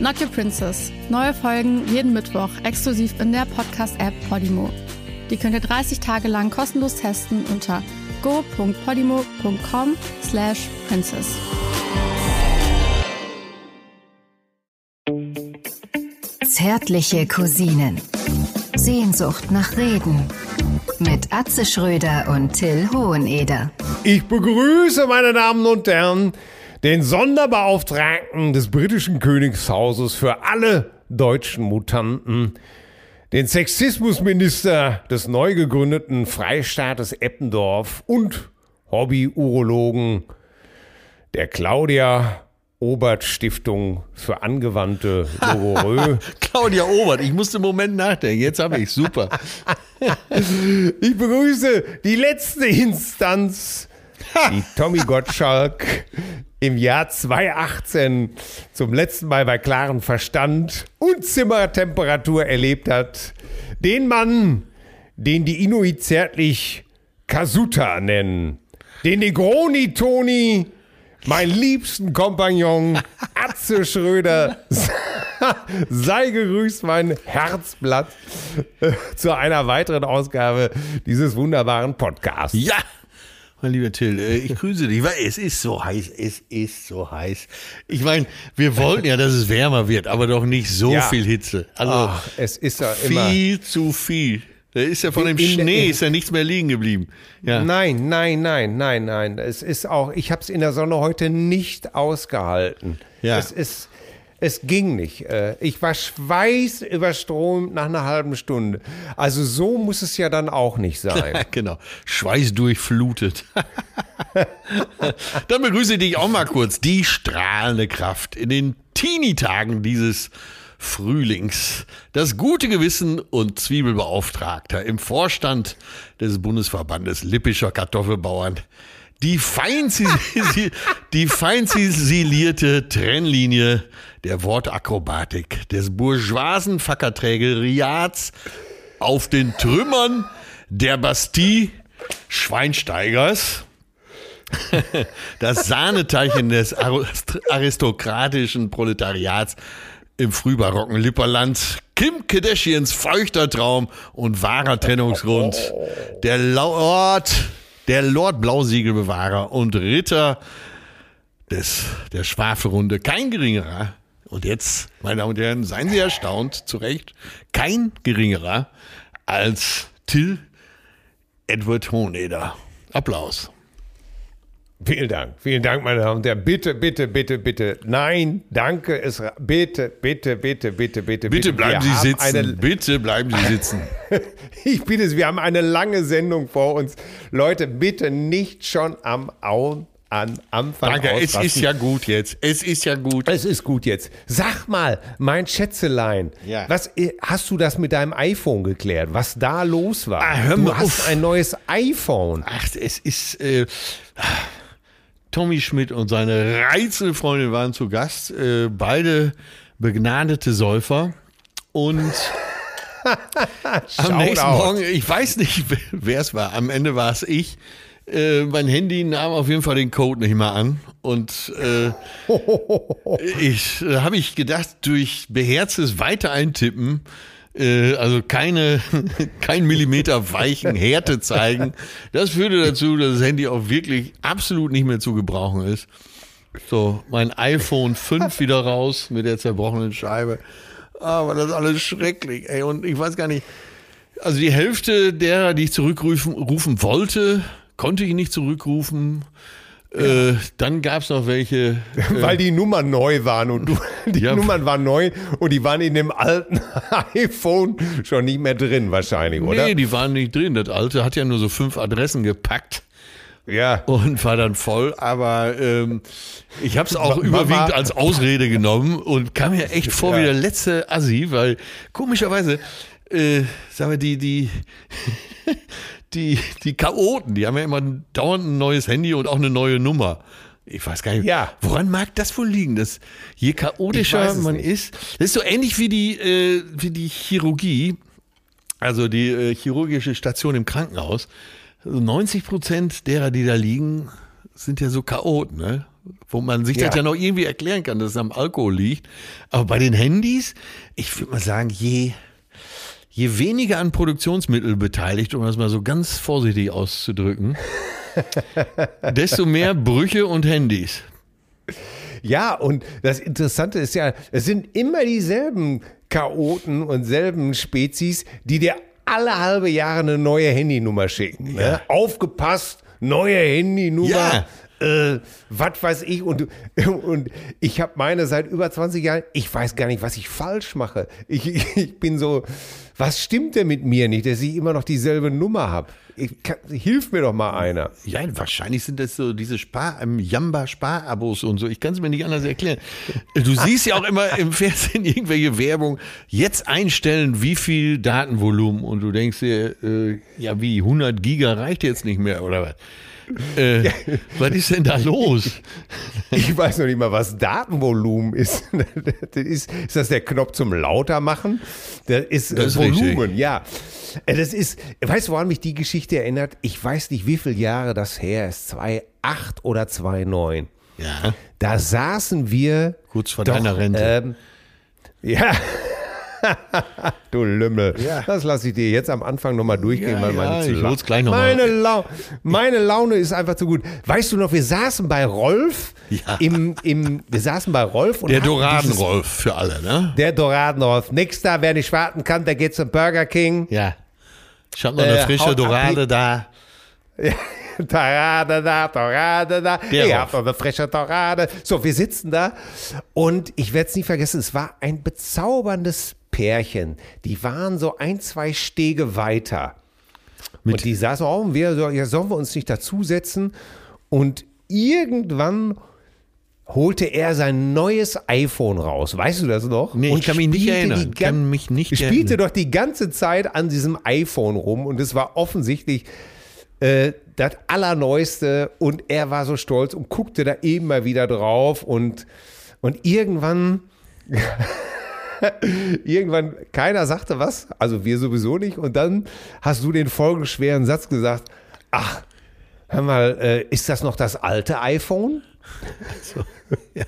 Not Your Princess. Neue Folgen jeden Mittwoch exklusiv in der Podcast-App Podimo. Die könnt ihr 30 Tage lang kostenlos testen unter go.podimo.com slash princess. Zärtliche Cousinen. Sehnsucht nach Reden. Mit Atze Schröder und Till Hoheneder. Ich begrüße, meine Damen und Herren, den Sonderbeauftragten des britischen Königshauses für alle deutschen Mutanten, den Sexismusminister des neu gegründeten Freistaates Eppendorf und Hobby-Urologen der Claudia Obert Stiftung für angewandte Logorö. Claudia Obert, ich musste einen Moment nachdenken. Jetzt habe ich super. Ich begrüße die letzte Instanz, die Tommy Gottschalk im Jahr 2018 zum letzten Mal bei klarem Verstand und Zimmertemperatur erlebt hat. Den Mann, den die Inuit zärtlich Kasuta nennen. Den Negroni Toni, mein liebsten Kompagnon, Atze Schröder. Sei gegrüßt, mein Herzblatt, äh, zu einer weiteren Ausgabe dieses wunderbaren Podcasts. Ja, mein lieber Till, äh, ich grüße dich. Weil Es ist so heiß, es ist so heiß. Ich meine, wir wollten ja, dass es wärmer wird, aber doch nicht so Ja. viel Hitze. Also Ach, es ist ja immer. viel zu viel. Da ist ja von dem In- in- Schnee ist ja nichts mehr liegen geblieben. Ja. Nein, nein, nein, nein, nein. Es ist auch, ich habe es in der Sonne heute nicht ausgehalten. Ja. Es ist, es ging nicht. Äh, Ich war schweißüberströmt nach einer halben Stunde. Also so muss es ja dann auch nicht sein. Genau, Schweiß durchflutet. Dann begrüße ich dich auch mal kurz. Die strahlende Kraft in den Teenie-Tagen dieses Frühlings. Das gute Gewissen und Zwiebelbeauftragter im Vorstand des Bundesverbandes Lippischer Kartoffelbauern. Die fein, die fein ziselierte Trennlinie der Wortakrobatik des bourgeoisen Fackerträgeriats auf den Trümmern der Bastille Schweinsteigers. Das Sahneteilchen des arist- aristokratischen Proletariats im frühbarocken Lipperland. Kim Kardashians feuchter Traum und wahrer Trennungsgrund. Der Lord, der Lord Blausiegelbewahrer und Ritter des, der Schwafelrunde. Kein geringerer. Und jetzt, meine Damen und Herren, seien Sie erstaunt, zu Recht, kein geringerer als Till Edward Hohneder. Applaus. Vielen Dank, vielen Dank, meine Damen und Herren. Bitte, bitte, bitte, bitte. Nein, danke. Es, bitte, bitte, bitte, bitte, bitte. Bitte bleiben Sie sitzen. Eine, Bitte bleiben Sie sitzen. ich bitte Sie, wir haben eine lange Sendung vor uns. Leute, bitte nicht schon am Au, an Anfang Danke, es ausrasten. ist ja gut jetzt. Es ist ja gut. Es ist gut jetzt. Sag mal, mein Schätzelein, Ja. was äh, hast du das mit deinem iPhone geklärt? Was da los war? Ah, hör du mal hast auf. ein neues iPhone. Ach, es ist. Äh, Tommy Schmidt und seine Reizelfreundin waren zu Gast. Äh, beide begnadete Säufer. Und am nächsten out. Morgen, ich weiß nicht, wer es war. Am Ende war es ich. Äh, mein Handy nahm auf jeden Fall den Code nicht mehr an. Und äh, ich äh, habe ich gedacht, durch beherztes Weiter eintippen, äh, also keine, kein Millimeter weichen Härte zeigen, das führte dazu, dass das Handy auch wirklich absolut nicht mehr zu gebrauchen ist. So, mein iPhone 5 wieder raus mit der zerbrochenen Scheibe. Aber das ist alles schrecklich, ey. Und ich weiß gar nicht, also die Hälfte derer, die ich zurückrufen rufen wollte, konnte ich nicht zurückrufen. Äh, dann gab es noch welche. Weil die Nummern neu waren und du, die Ja. Nummern waren neu und die waren in dem alten iPhone schon nicht mehr drin wahrscheinlich, oder? Nee, die waren nicht drin. Das alte hat ja nur so fünf Adressen gepackt ja. und war dann voll. Aber ähm, ich habe es auch wa- überwiegend als Ausrede genommen und kam mir echt vor Ja. wie der letzte Assi, weil komischerweise äh, sagen wir, die, die, die, die Chaoten, die haben ja immer dauernd ein neues Handy und auch eine neue Nummer. Ich weiß gar nicht, Ja. woran mag das wohl liegen, dass je chaotischer man nicht. ist, das ist so ähnlich wie die, äh, wie die Chirurgie, also die äh, chirurgische Station im Krankenhaus. Also 90 Prozent derer, die da liegen, sind ja so Chaoten, ne? Wo man sich das Ja. ja noch irgendwie erklären kann, dass es am Alkohol liegt. Aber bei den Handys, ich würde mal sagen, je, je weniger an Produktionsmittel beteiligt, um das mal so ganz vorsichtig auszudrücken, desto mehr Brüche und Handys. Ja, und das Interessante ist ja, es sind immer dieselben Chaoten und selben Spezies, die dir alle halbe Jahre eine neue Handynummer schicken. Ne? Aufgepasst, neue Handynummer. Ja. Äh, was weiß ich und, und ich habe meine seit über 20 Jahren, ich weiß gar nicht, was ich falsch mache. Ich, ich bin so, was stimmt denn mit mir nicht, dass ich immer noch dieselbe Nummer habe? Hilf mir doch mal einer. Ja, wahrscheinlich sind das so diese Spar, ähm, Jamba-Spar-Abos und so. Ich kann es mir nicht anders erklären. Du siehst ja auch immer im Fernsehen irgendwelche Werbung. Jetzt einstellen, wie viel Datenvolumen. Und du denkst dir, äh, ja, wie 100 Giga reicht jetzt nicht mehr oder was? Äh, Was ist denn da los? Ich weiß noch nicht mal, was Datenvolumen ist. Das ist, ist das der Knopf zum lauter machen? Das ist, Das ist äh, Volumen, richtig. ja. Äh, Das ist, weißt du, woran mich die Geschichte erinnert? Ich weiß nicht, wie viele Jahre das her ist. 2008 oder 2009. Ja. Da saßen wir. Kurz vor doch, deiner Rente. Ähm, ja. Du Lümmel. Ja. Das lasse ich dir jetzt am Anfang nochmal durchgehen, Ja, weil ja, meine zu ich hol's gleich noch meine. Lau meine Laune ist einfach zu gut. Weißt du noch, wir saßen bei Rolf Ja. im, im, wir saßen bei Rolf und Der Doradenrolf für alle, ne? Der Doradenrolf. Nix da, wer nicht warten kann, der geht zum Burger King. Ja. Ich habe noch eine Äh, frische Dorade da. Torade da, Torade da. Der Ihr habt noch eine frische Torade. So, wir sitzen da und ich werde es nie vergessen, es war ein bezauberndes Pärchen. Die waren so ein, zwei Stege weiter. und die saßen auch und wir so, ja, sollen wir uns nicht dazusetzen? Und irgendwann holte er sein neues iPhone raus. Weißt du das noch? Nee, ich und kann mich nicht spielte erinnern. Ich kann mich nicht spielte erinnern. doch die ganze Zeit an diesem iPhone rum und es war offensichtlich äh, das Allerneueste und er war so stolz und guckte da eben mal wieder drauf und, und irgendwann, irgendwann, keiner sagte was, also wir sowieso nicht und dann hast du den folgenschweren Satz gesagt, ach, hör mal, äh, ist das noch das alte iPhone?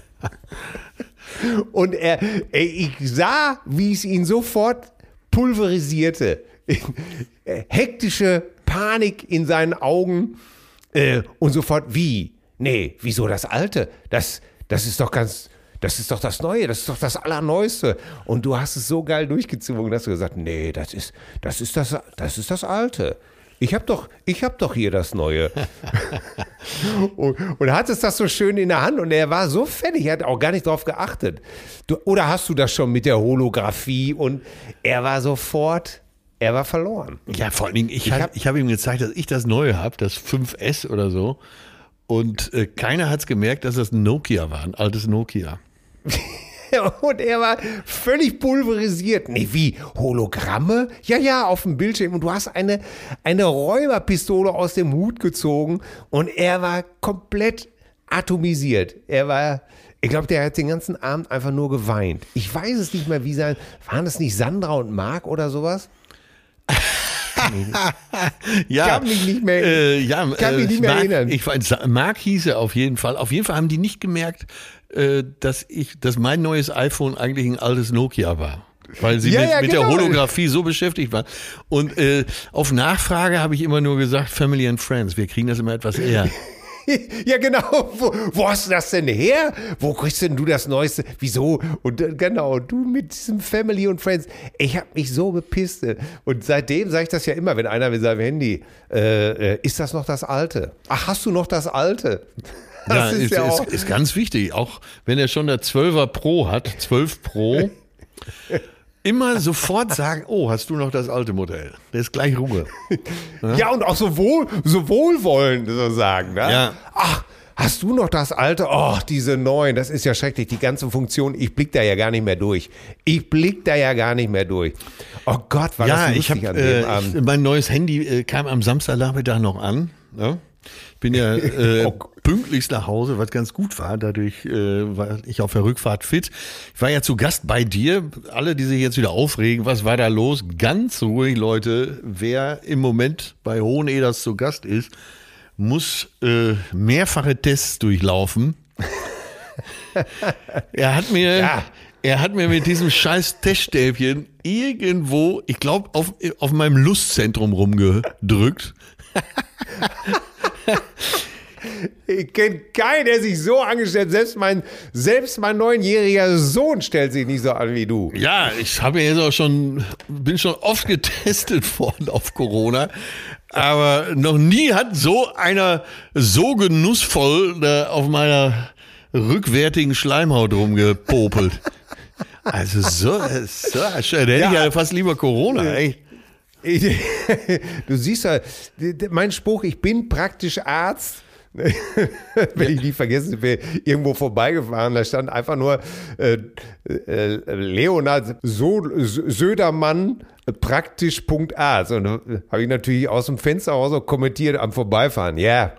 Und er, ich sah, wie es ihn sofort pulverisierte. Hektische Panik in seinen Augen äh, und sofort, wie? Nee, wieso das Alte? Das, das ist doch ganz, das ist doch das Neue, das ist doch das Allerneueste. Und du hast es so geil durchgezogen, dass du gesagt nee, das ist, das ist das, das ist das Alte. Ich hab doch, ich hab doch hier das Neue. und, und hattest das so schön in der Hand und er war so fertig, er hat auch gar nicht drauf geachtet. Du, oder hast du das schon mit der Holographie und er war sofort, er war verloren. Ja, vor allen Dingen, ich, Ich hab, hab- habe ihm gezeigt, dass ich das Neue habe, das 5S oder so. Und äh, keiner hat es gemerkt, dass das ein Nokia war, ein altes Nokia. Und er war völlig pulverisiert. Nee, wie? Hologramme? Ja, ja, auf dem Bildschirm. Und du hast eine, eine Räuberpistole aus dem Hut gezogen und er war komplett atomisiert. Er war, ich glaube, der hat den ganzen Abend einfach nur geweint. Ich weiß es nicht mehr, wie sein, waren es nicht Sandra und Marc oder sowas? Ja, Kann mich nicht mehr- äh, ja, kann mich nicht mehr Mark, erinnern. Ich weiß, Mark hieß er auf jeden Fall. Auf jeden Fall haben die nicht gemerkt, äh, dass ich, dass mein neues iPhone eigentlich ein altes Nokia war. Weil sie Ja, mit, ja, mit der genau. Holographie so beschäftigt waren. Und äh, auf Nachfrage habe ich immer nur gesagt, Family and Friends. Wir kriegen das immer etwas eher. Ja, genau. Wo, wo hast du das denn her? Wo kriegst denn du das Neueste? Wieso? Und äh, genau, du mit diesem Family und Friends. Ich habe mich so bepisst. Und seitdem sage ich das ja immer, wenn einer mit seinem Handy, äh, äh, ist das noch das Alte? Ach, hast du noch das Alte? Ja, Das ist, ist ja ist, ist ganz wichtig. Auch wenn er schon der 12er Pro hat, 12 Pro, immer sofort sagen, oh, hast du noch das alte Modell? Der ist gleich Ruhe. Ja, und auch so, wohl, so wohlwollend so sagen. Ne? Ja. Ach, hast du noch das alte? Oh, diese neuen, das ist ja schrecklich. Die ganze Funktion, ich blick da ja gar nicht mehr durch. Ich blick da ja gar nicht mehr durch. Oh Gott, war ja, das ich lustig habe an dem äh, Abend. ich- mein neues Handy äh, kam am Samstagnachmittag noch an. Ne? Ich bin ja äh, pünktlichst nach Hause, was ganz gut war. Dadurch äh, war ich auf der Rückfahrt fit. Ich war ja zu Gast bei dir. Alle, die sich jetzt wieder aufregen, was war da los? Ganz ruhig, Leute. Wer im Moment bei Hoheneders zu Gast ist, muss äh, mehrfache Tests durchlaufen. er hat mir, Ja. er hat mir mit diesem scheiß Teststäbchen irgendwo, ich glaube, auf, auf meinem Lustzentrum rumgedrückt. Ich kenne keinen, der sich so angestellt Selbst mein, selbst mein neunjähriger Sohn stellt sich nicht so an wie du. Ja, ich habe jetzt auch schon, bin schon oft getestet worden auf Corona. Aber noch nie hat so einer so genussvoll da auf meiner rückwärtigen Schleimhaut rumgepopelt. Also so, so da hätte ich Ja. ja fast lieber Corona, echt. Du siehst ja, mein Spruch, ich bin praktisch Arzt. Wenn ich nie vergessen bin, irgendwo vorbeigefahren, da stand einfach nur äh, äh, Leonard so Södermann praktisch Punkt Arzt. Und da habe ich natürlich aus dem Fenster raus auch kommentiert am Vorbeifahren. Ja, ne,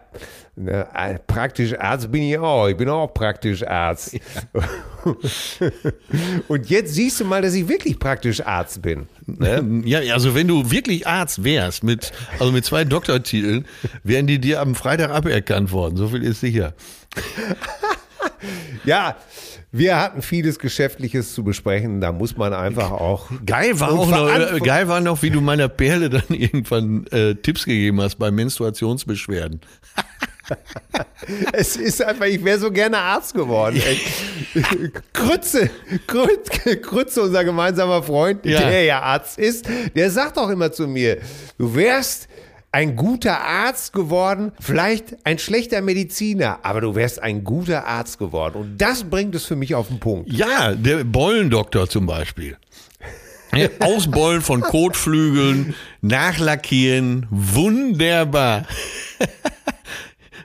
äh, praktisch Arzt bin ich auch. Ich bin auch praktisch Arzt. Und jetzt siehst du mal, dass ich wirklich praktisch Arzt bin. Ne? Ja, also wenn du wirklich Arzt wärst, mit, also mit zwei Doktortiteln, wären die dir am Freitag aberkannt worden. So viel ist sicher. Ja, wir hatten vieles Geschäftliches zu besprechen. Da muss man einfach auch. Geil war auch noch, äh, geil war noch, wie du meiner Perle dann irgendwann äh, Tipps gegeben hast bei Menstruationsbeschwerden. Es ist einfach, ich wäre so gerne Arzt geworden. Krütze, Krütze, Krütze, unser gemeinsamer Freund, Ja. der ja Arzt ist, der sagt auch immer zu mir, du wärst ein guter Arzt geworden, vielleicht ein schlechter Mediziner, aber du wärst ein guter Arzt geworden. Und das bringt es für mich auf den Punkt. Ja, der Beulendoktor zum Beispiel. Ausbeulen von Kotflügeln, nachlackieren, wunderbar.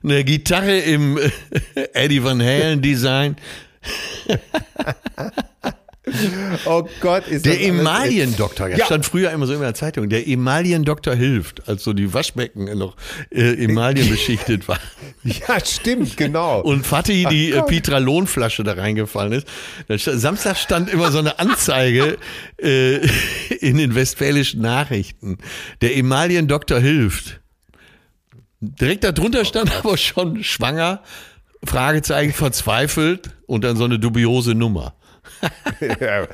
Eine Gitarre im äh, Eddie Van Halen Design. Oh Gott, ist Der Emaliendoktor, das Ja. stand früher immer so in der Zeitung, der Emaliendoktor hilft, als so die Waschbecken noch äh, Emalien beschichtet waren. Ja, stimmt, genau. Und Fatih die äh. Pitralonflasche da reingefallen ist. Samstag stand immer so eine Anzeige äh, in den westfälischen Nachrichten. Der Emaliendoktor hilft. Direkt darunter stand aber schon schwanger, Fragezeichen verzweifelt und dann so eine dubiose Nummer. Ja,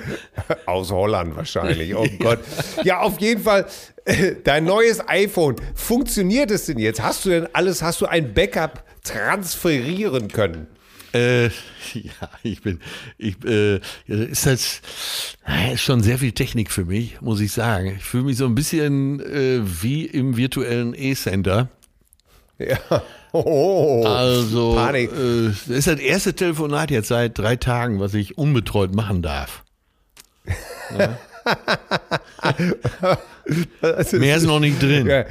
Aus Holland wahrscheinlich. Oh Gott. Ja, auf jeden Fall. äh, Dein neues iPhone. Funktioniert es denn jetzt? Hast du denn alles, hast du ein Backup transferieren können? Äh, ja, ich bin, ich, äh, ist das ist schon sehr viel Technik für mich, muss ich sagen. Ich fühle mich so ein bisschen äh, wie im virtuellen E-Center. Ja. Oh, Also, Panik. äh, das ist das erste Telefonat jetzt seit drei Tagen, was ich unbetreut machen darf. Mehr ist noch nicht drin. Ja,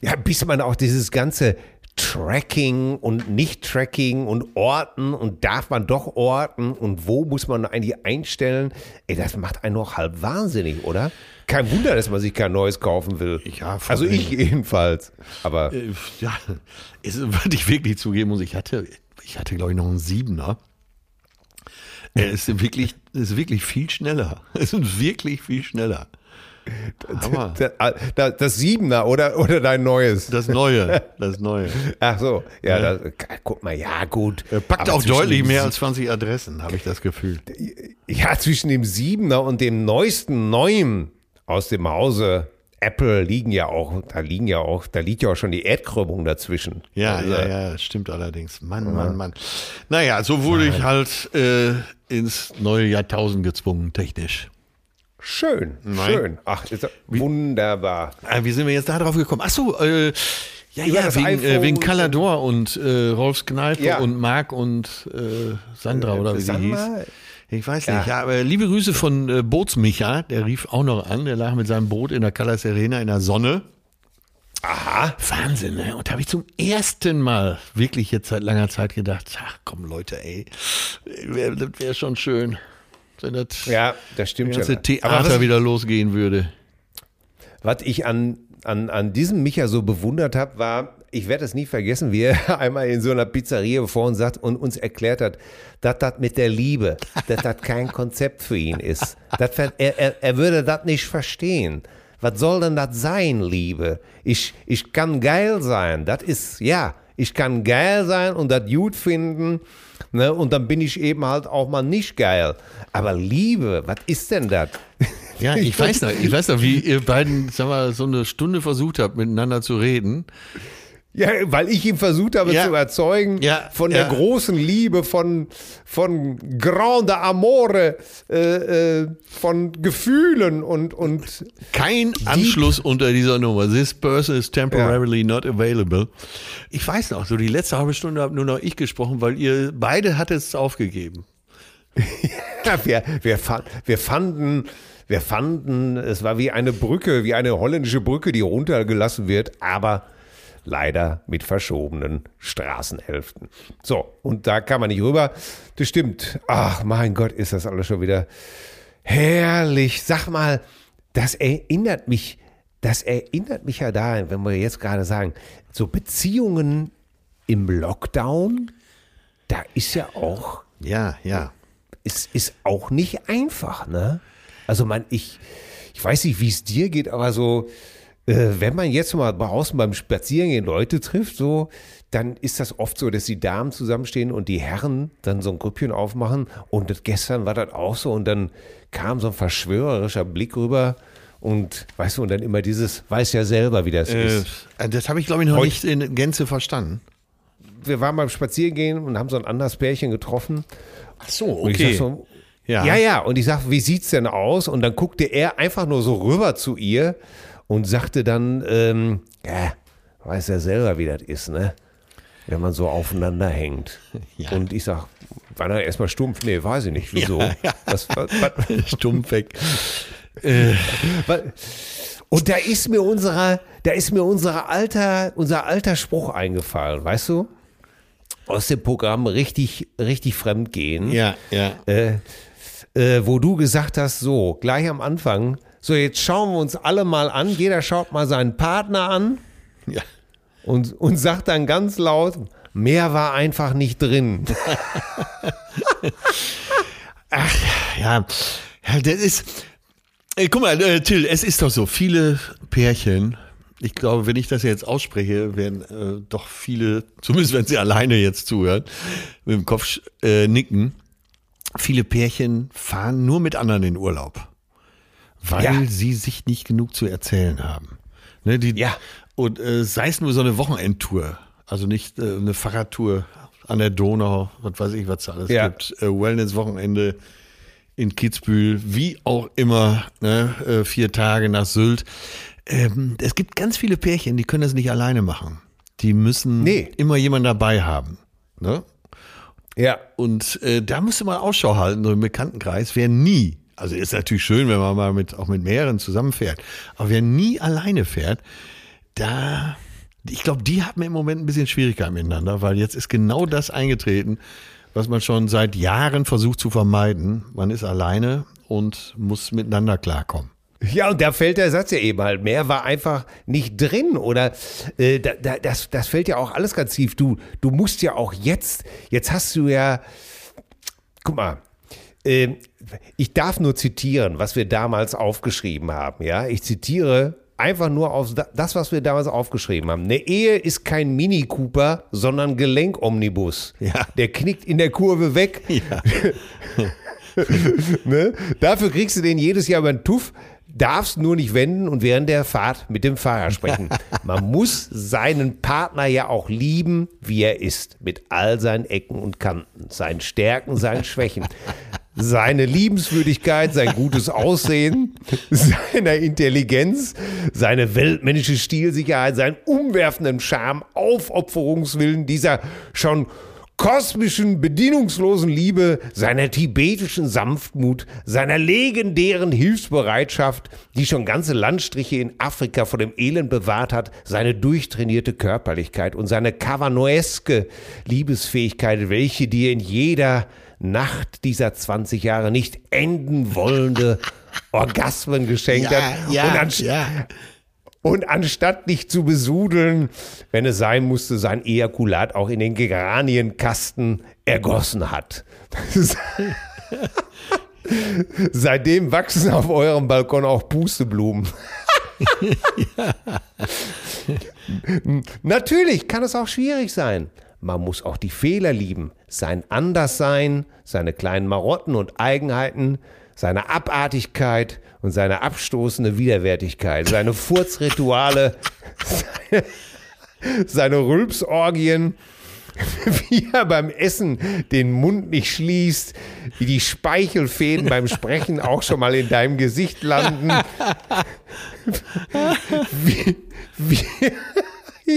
ja, bis man auch dieses ganze Tracking und Nicht-Tracking und Orten und darf man doch orten und wo muss man eigentlich einstellen? Ey, das macht einen noch halb wahnsinnig, oder? Kein Wunder, dass man sich kein neues kaufen will. Ja, also ich jedenfalls. Aber Äh, Ja, es, was ich wirklich zugeben muss, ich hatte, ich hatte glaube ich noch einen Siebener. Er ist wirklich, ist wirklich viel schneller. Es ist wirklich viel schneller. Hammer. das, Siebener oder, oder dein neues? Das Neue, das Neue. Ach so, ja, Das, guck mal, ja gut. Er packt Aber auch deutlich mehr als 20 Adressen, habe ich das Gefühl. Ja, zwischen dem Siebener und dem neuesten Neuen aus dem Hause Apple liegen ja auch, da liegen ja auch, da liegt ja auch schon die Erdkrümmung dazwischen. Ja, Also, ja, ja, stimmt allerdings. Mann, Mann, Mann. Naja, so wurde ich halt äh, ins neue Jahrtausend gezwungen, technisch. Schön, Nein. schön. Ach, ist das wunderbar. Ah, wie sind wir jetzt da drauf gekommen? Ach so, äh, ja, Über ja, wegen, äh, wegen Calador und äh, Rolfs Kneipe Ja. und Marc und äh, Sandra oder wie sie hieß. Ich weiß nicht. Ja, aber liebe Grüße von äh, Bootsmicha, der rief auch noch an. Der lag mit seinem Boot in der Callas Arena in der Sonne. Aha. Wahnsinn, ne? Und da habe ich zum ersten Mal wirklich jetzt seit langer Zeit gedacht, ach komm Leute, ey, wär, das wäre schon schön, wenn das Ja, das stimmt ganze schon. Theater was, wieder losgehen würde. was ich an, an, an diesem Micha so bewundert habe, war, ich werde es nie vergessen, wie er einmal in so einer Pizzeria vor uns sagt und uns erklärt hat, dass das mit der Liebe, dass das kein Konzept für ihn ist. Das, er, er, er würde das nicht verstehen. Was soll denn das sein, Liebe? Ich, ich kann geil sein. Das ist, ja, ich kann geil sein und das gut finden. Ne? Und dann bin ich eben halt auch mal nicht geil. Aber Liebe, was ist denn das? Ja, ich weiß noch, ich weiß noch, wie ihr beiden, sag mal, so eine Stunde versucht habt, miteinander zu reden. Ja, weil ich ihn versucht habe Ja. zu überzeugen Ja, von ja. der großen Liebe, von, von grande amore, äh, äh, von Gefühlen und, und Kein Anschluss unter dieser Nummer. This person is temporarily not available. Ich weiß noch, so die letzte halbe Stunde habe nur noch ich gesprochen, weil ihr beide hattet es aufgegeben. ja, wir, wir, wir fanden, wir fanden, es war wie eine Brücke, wie eine holländische Brücke, die runtergelassen wird, aber leider mit verschobenen Straßenhälften. So, und da kann man nicht rüber. Das stimmt. Ach, mein Gott, ist das alles schon wieder herrlich. Sag mal, das erinnert mich, das erinnert mich ja daran, wenn wir jetzt gerade sagen, so Beziehungen im Lockdown, da ist ja auch Ja, ja. Es ist auch nicht einfach, ne? Also man, ich, ich weiß nicht, wie es dir geht, aber so, äh, wenn man jetzt mal draußen beim Spazierengehen Leute trifft, so, dann ist das oft so, dass die Damen zusammenstehen und die Herren dann so ein Grüppchen aufmachen. Und das, gestern war das auch so. Und dann kam so ein verschwörerischer Blick rüber. Und weißt du, und dann immer dieses, weiß ja selber, wie das ist. Äh, das habe ich, glaube ich, noch Heute- nicht in Gänze verstanden. Wir waren beim Spazierengehen und haben so ein anderes Pärchen getroffen. Ach so, Und ich sag so, Ja. ja. ja, Und ich sag, wie sieht's denn aus? Und dann guckte er einfach nur so rüber zu ihr und sagte dann, ähm, ja, weiß ja selber, wie das ist, ne? Wenn man so aufeinander hängt. Ja. Und ich sag, war er erstmal stumpf? Nee, weiß ich nicht. Wieso? Was, was, was, Stumpf weg. was? Und da ist mir unserer, da ist mir unser alter, unser alter Spruch eingefallen, weißt du? Aus dem Programm richtig, richtig fremd gehen. Ja, ja. äh, äh, wo du gesagt hast, so, gleich am Anfang, so jetzt schauen wir uns alle mal an, jeder schaut mal seinen Partner an ja. und, und sagt dann ganz laut, mehr war einfach nicht drin. Ja, ja, das ist. Ey, guck mal, äh, Till, es ist doch so, viele Pärchen, ich glaube, wenn ich das jetzt ausspreche, werden äh, doch viele, zumindest wenn sie alleine jetzt zuhören, mit dem Kopf äh, nicken. Viele Pärchen fahren nur mit anderen in Urlaub, weil Ja. sie sich nicht genug zu erzählen haben. Ne, die, Ja. Und äh, sei es nur so eine Wochenendtour, also nicht äh, eine Fahrradtour an der Donau, was weiß ich, was da alles Ja. gibt, äh, Wellness-Wochenende in Kitzbühel, wie auch immer, ne, äh, vier Tage nach Sylt. Ähm, es gibt ganz viele Pärchen, die können das nicht alleine machen. Die müssen Nee. immer jemanden dabei haben. Ne? Ja. Und äh, da müsste man Ausschau halten, so im Bekanntenkreis, wer nie, also ist natürlich schön, wenn man mal mit, auch mit mehreren zusammenfährt, aber wer nie alleine fährt, da, ich glaube, die haben im Moment ein bisschen Schwierigkeiten miteinander, weil jetzt ist genau das eingetreten, was man schon seit Jahren versucht zu vermeiden. Man ist alleine und muss miteinander klarkommen. Ja, und da fällt der Satz ja eben halt, mehr war einfach nicht drin oder äh, da, da, das, das fällt ja auch alles ganz tief. Du, du musst ja auch jetzt, jetzt hast du ja, guck mal, äh, ich darf nur zitieren, was wir damals aufgeschrieben haben, ja. Ich zitiere einfach nur auf da- das, was wir damals aufgeschrieben haben. Eine Ehe ist kein Mini Cooper, sondern Gelenkomnibus. Ja. Der knickt in der Kurve weg. Ja. Ne? Dafür kriegst du den jedes Jahr über den Tuff, darfst nur nicht wenden und während der Fahrt mit dem Fahrer sprechen. Man muss seinen Partner ja auch lieben, wie er ist, mit all seinen Ecken und Kanten, seinen Stärken, seinen Schwächen. Seine Liebenswürdigkeit, sein gutes Aussehen, seiner Intelligenz, seine weltmännische Stilsicherheit, seinen umwerfenden Charme, Aufopferungswillen, dieser schon kosmischen, bedienungslosen Liebe, seiner tibetischen Sanftmut, seiner legendären Hilfsbereitschaft, die schon ganze Landstriche in Afrika vor dem Elend bewahrt hat, seine durchtrainierte Körperlichkeit und seine kavanoeske Liebesfähigkeit, welche dir in jeder Nacht dieser 20 Jahre nicht enden wollende Orgasmen geschenkt hat. ja, und, anst ja. Und anstatt dich zu besudeln, wenn es sein musste, sein Ejakulat auch in den Geranienkasten ergossen hat. Seitdem wachsen auf eurem Balkon auch Pusteblumen. Natürlich kann es auch schwierig sein. Man muss auch die Fehler lieben, sein Anderssein, seine kleinen Marotten und Eigenheiten, seine Abartigkeit und seine abstoßende Widerwärtigkeit, seine Furzrituale, seine, seine Rülpsorgien, wie er beim Essen den Mund nicht schließt, wie die Speichelfäden beim Sprechen auch schon mal in deinem Gesicht landen. Wie, wie,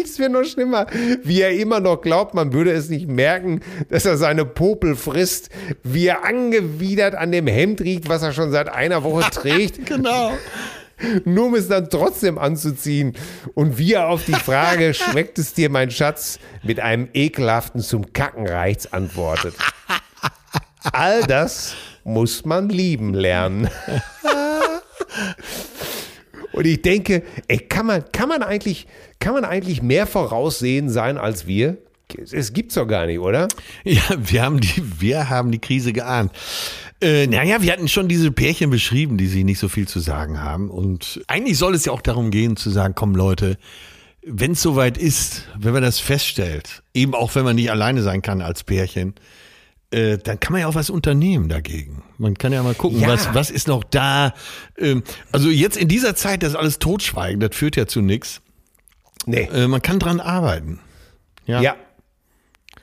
es wird noch schlimmer, wie er immer noch glaubt, man würde es nicht merken, dass er seine Popel frisst, wie er angewidert an dem Hemd riecht, was er schon seit einer Woche trägt. Genau. nur um es dann trotzdem anzuziehen. Und wie er auf die Frage, schmeckt es dir, mein Schatz, mit einem ekelhaften zum Kacken reicht's antwortet. All das muss man lieben lernen. Und ich denke, ey, kann man, kann man eigentlich, kann man eigentlich mehr voraussehen sein als wir? Es gibt's doch gar nicht, oder? Ja, wir haben die, wir haben die Krise geahnt. Äh, naja, wir hatten schon diese Pärchen beschrieben, die sich nicht so viel zu sagen haben. Und eigentlich soll es ja auch darum gehen, zu sagen, komm Leute, wenn es soweit ist, wenn man das feststellt, eben auch wenn man nicht alleine sein kann als Pärchen, äh, dann kann man ja auch was unternehmen dagegen. Man kann ja mal gucken, Ja. was, was ist noch da. Ähm, also jetzt in dieser Zeit, das alles totschweigen, das führt ja zu nichts. Nee. Äh, man kann dran arbeiten. Ja. Ja.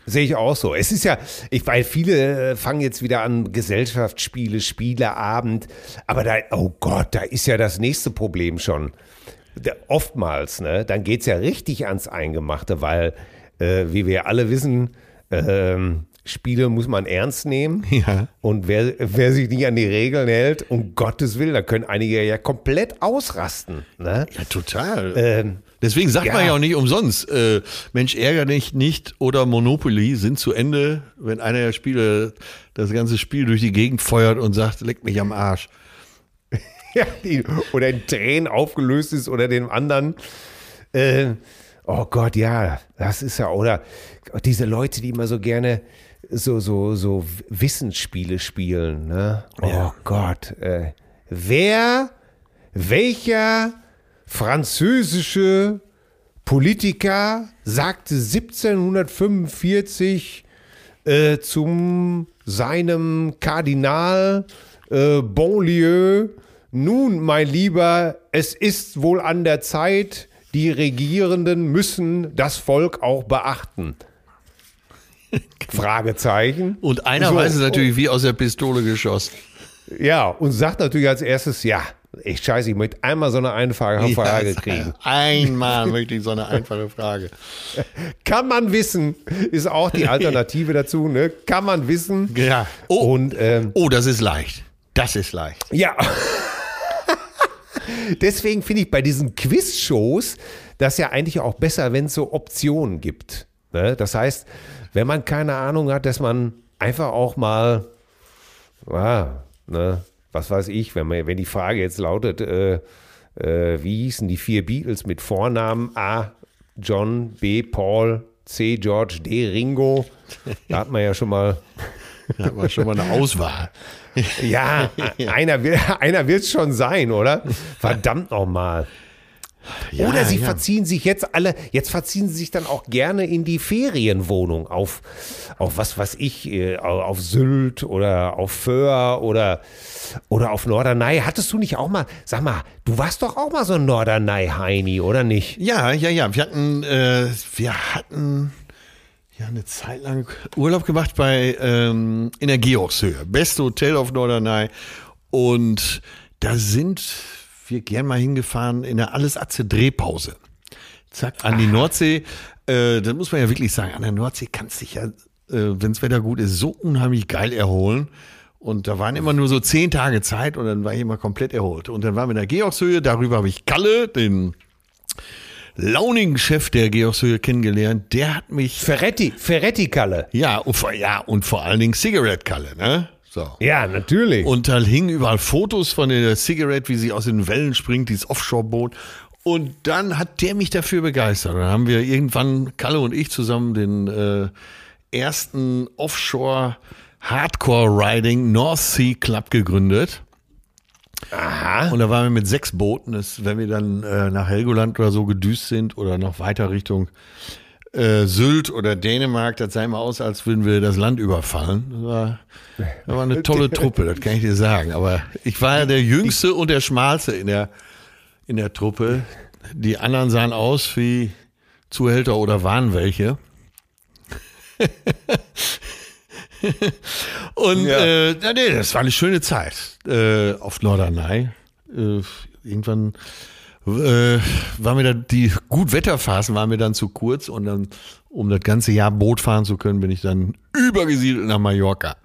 Sehe ich auch so. Es ist ja, ich weil viele äh, fangen jetzt wieder an Gesellschaftsspiele, Spieleabend, aber da, oh Gott, da ist ja das nächste Problem schon. Da, oftmals, ne, dann geht's ja richtig ans Eingemachte, weil, äh, wie wir alle wissen, ähm, Spiele muss man ernst nehmen. Ja. Und wer, wer sich nicht an die Regeln hält, um Gottes Willen, da können einige ja komplett ausrasten. Ne? Ja, total. Ähm, Deswegen sagt ja. man ja auch nicht umsonst, äh, Mensch, ärger dich nicht oder Monopoly sind zu Ende, wenn einer der Spieler das ganze Spiel durch die Gegend feuert und sagt, leck mich am Arsch. Ja, die, oder in Tränen aufgelöst ist oder dem anderen. Äh, oh Gott, ja, das ist ja, oder diese Leute, die immer so gerne so, so, so Wissensspiele spielen, ne? Oh Ja. Gott, äh, wer, welcher französische Politiker sagte 1745 äh, zum seinem Kardinal äh, Bonlieu, nun, mein Lieber, es ist wohl an der Zeit, die Regierenden müssen das Volk auch beachten. Fragezeichen. Und einer So, weiß es natürlich wie aus der Pistole geschossen. Ja, und sagt natürlich als erstes, ja, ich scheiße, ich möchte einmal so eine einfache Frage Ja, kriegen. Einmal möchte ich so eine einfache Frage. Kann man wissen, ist auch die Alternative dazu, ne? Kann man wissen. Ja. Oh, Und ähm, oh, das ist leicht. Das ist leicht. Ja. Deswegen finde ich bei diesen Quiz-Shows das ja eigentlich auch besser, wenn es so Optionen gibt. Ne? Das heißt, wenn man keine Ahnung hat, dass man einfach auch mal, ja, ne, was weiß ich, wenn, man, wenn die Frage jetzt lautet, äh, äh, wie hießen die vier Beatles mit Vornamen A. John, B. Paul, C. George, D. Ringo, da hat man ja schon mal Da hat man schon mal eine Auswahl. ja, einer, will- einer wird es schon sein, oder? Verdammt nochmal. Ja, oder sie ja. verziehen sich jetzt alle, jetzt verziehen sie sich dann auch gerne in die Ferienwohnung auf, auf was weiß ich, äh, auf Sylt oder auf Föhr oder, oder auf Norderney. Hattest du nicht auch mal, sag mal, du warst doch auch mal so ein Norderney-Heini, oder nicht? Ja, ja, ja. Wir hatten, äh, wir hatten ja eine Zeit lang Urlaub gemacht bei ähm, in der Georgshöhe, beste Hotel auf Norderney. Und da sind wir gern mal hingefahren in der alles Atze Drehpause. Zack, an die Nordsee. Äh, da muss man ja wirklich sagen, an der Nordsee kannst du dich ja äh, wenn das Wetter gut ist, so unheimlich geil erholen. Und da waren immer nur so zehn Tage Zeit und dann war ich immer komplett erholt. Und dann waren wir in der Georgshöhe, darüber habe ich Kalle, den launigen Chef der Georgshöhe kennengelernt. Der hat mich, Ferretti, Ferretti-Kalle. ja, und ja, und vor allen Dingen Cigarette Kalle, ne? So. Ja, natürlich. Und da hingen überall Fotos von der Cigarette, wie sie aus den Wellen springt, dieses Offshore-Boot. Und dann hat der mich dafür begeistert. Dann haben wir irgendwann, Kalle und ich zusammen, den äh, ersten Offshore Hardcore Riding North Sea Club gegründet. Aha. Und da waren wir mit sechs Booten. Das, wenn wir dann äh, nach Helgoland oder so gedüst sind oder noch weiter Richtung äh, Sylt oder Dänemark, das sah immer aus, als würden wir das Land überfallen. Das war, das war eine tolle Truppe, das kann ich dir sagen. Aber ich war ja der Jüngste und der Schmalste in der, in der Truppe. Die anderen sahen aus wie Zuhälter oder waren welche. Und Ja. äh, nee, das war eine schöne Zeit äh, auf Norderney. Äh, irgendwann äh, waren mir dann die Gutwetterphasen waren mir dann zu kurz und dann, um das ganze Jahr Boot fahren zu können, bin ich dann übergesiedelt nach Mallorca.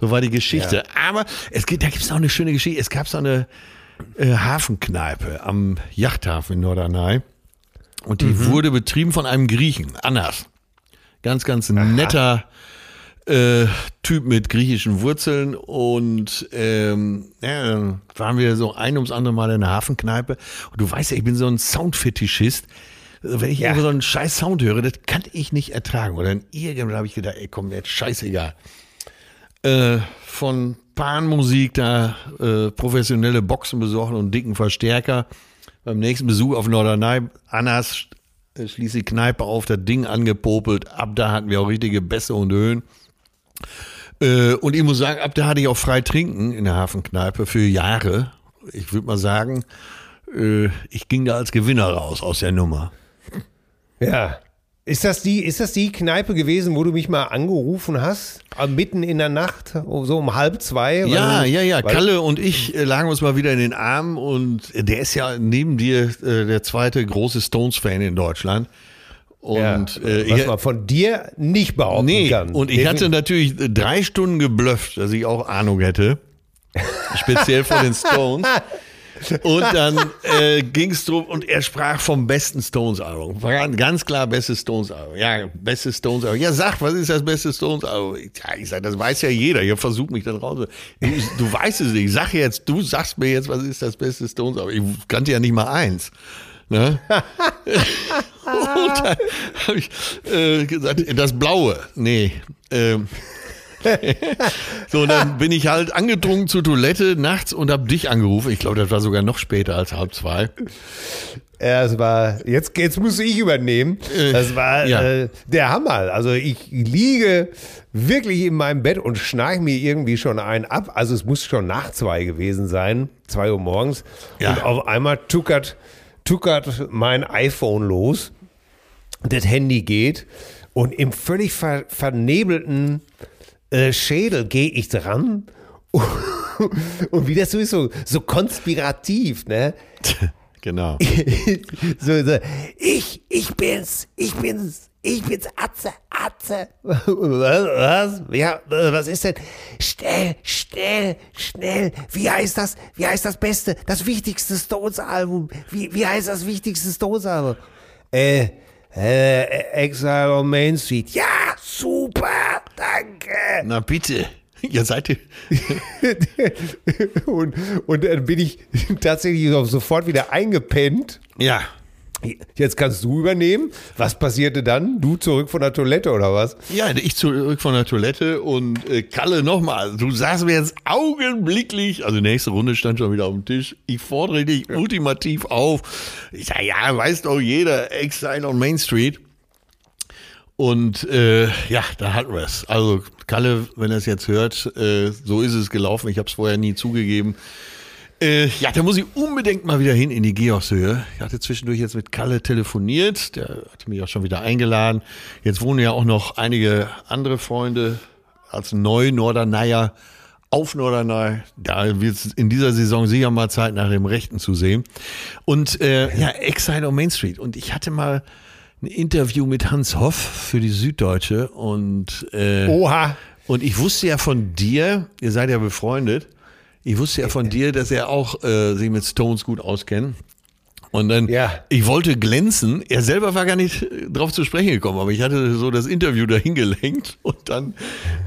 So war die Geschichte. Aber es gibt, da gibt es noch eine schöne Geschichte. Es gab so eine äh, Hafenkneipe am Yachthafen in Norderney. Und die wurde betrieben von einem Griechen, Annas. Ganz, ganz netter äh, Typ mit griechischen Wurzeln. Und ähm, ja, dann waren wir so ein ums andere Mal in der Hafenkneipe. Und du weißt ja, ich bin so ein Soundfetischist. Also Wenn ich irgendwo so einen scheiß Sound höre, das kann ich nicht ertragen. Oder irgendwann habe ich gedacht, ey, komm, jetzt scheißegal äh, von Panmusik da äh, professionelle Boxen besorgen und dicken Verstärker. Beim nächsten Besuch auf Norderney, Annas äh, schließt die Kneipe auf, das Ding angepopelt. Ab da hatten wir auch richtige Bässe und Höhen. Äh, und ich muss sagen, ab da hatte ich auch frei trinken in der Hafenkneipe für Jahre. Ich würde mal sagen, äh, ich ging da als Gewinner raus aus der Nummer. Ja. Ist das, die, ist das die Kneipe gewesen, wo du mich mal angerufen hast? Mitten in der Nacht, so um halb zwei? weil Ja, du- ja, ja. weil- Kalle und ich äh, lagen uns mal wieder in den Armen und der ist ja neben dir der zweite große Stones-Fan in Deutschland. Ja, Und äh, was man von dir nicht behaupten nee, kann. und ich hatte natürlich drei Stunden geblufft, dass ich auch Ahnung hätte. Speziell von den Stones. Und dann äh, ging es drum und er sprach vom besten Stones-Album. Ganz klar bestes Stones-Album. Ja, bestes Stones-Album. Ja, sag, was ist das beste Stones-Album? Ja, ich sag, das weiß ja jeder. Ihr versucht mich dann raus. Du, du weißt es nicht. Sag jetzt, du sagst mir jetzt, was ist das beste Stones-Album? Ich kannte ja nicht mal eins. Ne? und dann habe ich äh, gesagt, das Blaue. Nee. Ähm, so, dann bin ich halt angedrungen zur Toilette nachts und hab dich angerufen. Ich glaube, das war sogar noch später als halb zwei. Ja, es war, jetzt, jetzt muss ich übernehmen. Das war ja. äh, der Hammer. Also ich liege wirklich in meinem Bett und schnarch mir irgendwie schon einen ab. Also es muss schon nach zwei gewesen sein, zwei Uhr morgens. Ja. Und auf einmal tuckert, tuckert mein iPhone los. Das Handy geht und im völlig ver vernebelten äh, Schädel gehe ich dran. Und wie das so ist, so, so konspirativ, ne? Genau. so, so, ich, ich bin's, ich bin's, ich bin's, Atze, Atze. Was, was? Ja, äh, was ist denn? Schnell, schnell, schnell. Wie heißt das? Wie heißt das Beste, das wichtigste Stones-Album? Wie, wie heißt das wichtigste Stones-Album? Äh, äh, Exile on Main Street. Ja, super, danke. Na bitte. Ja, seid ihr. und, und dann bin ich tatsächlich so- sofort wieder eingepennt. Ja. Jetzt kannst du übernehmen. Was passierte dann? Du zurück von der Toilette oder was? Ja, ich zurück von der Toilette und äh, Kalle nochmal. Du sagst mir jetzt augenblicklich, also nächste Runde stand schon wieder auf dem Tisch. Ich fordere dich ultimativ auf. Ich sage, ja, weiß doch jeder, Exile on Main Street. Und äh, ja, da hatten wir es. Also Kalle, wenn er es jetzt hört, äh, so ist es gelaufen. Ich habe es vorher nie zugegeben. Äh, ja, da muss ich unbedingt mal wieder hin in die Georgshöhe. Ich hatte zwischendurch jetzt mit Kalle telefoniert. Der hatte mich auch schon wieder eingeladen. Jetzt wohnen ja auch noch einige andere Freunde als Neu-Norderneier auf Norderney. Da wird es in dieser Saison sicher mal Zeit, nach dem Rechten zu sehen. Und äh, ja, Exile on Main Street. Und ich hatte mal ein Interview mit Hans Hoff für die Süddeutsche und äh, Oha. und ich wusste ja von dir, ihr seid ja befreundet, ich wusste ja von dir, dass er auch äh, sich mit Stones gut auskennt. Und dann, Ja. ich wollte glänzen. Er selber war gar nicht äh, drauf zu sprechen gekommen, aber ich hatte so das Interview dahin gelenkt und dann,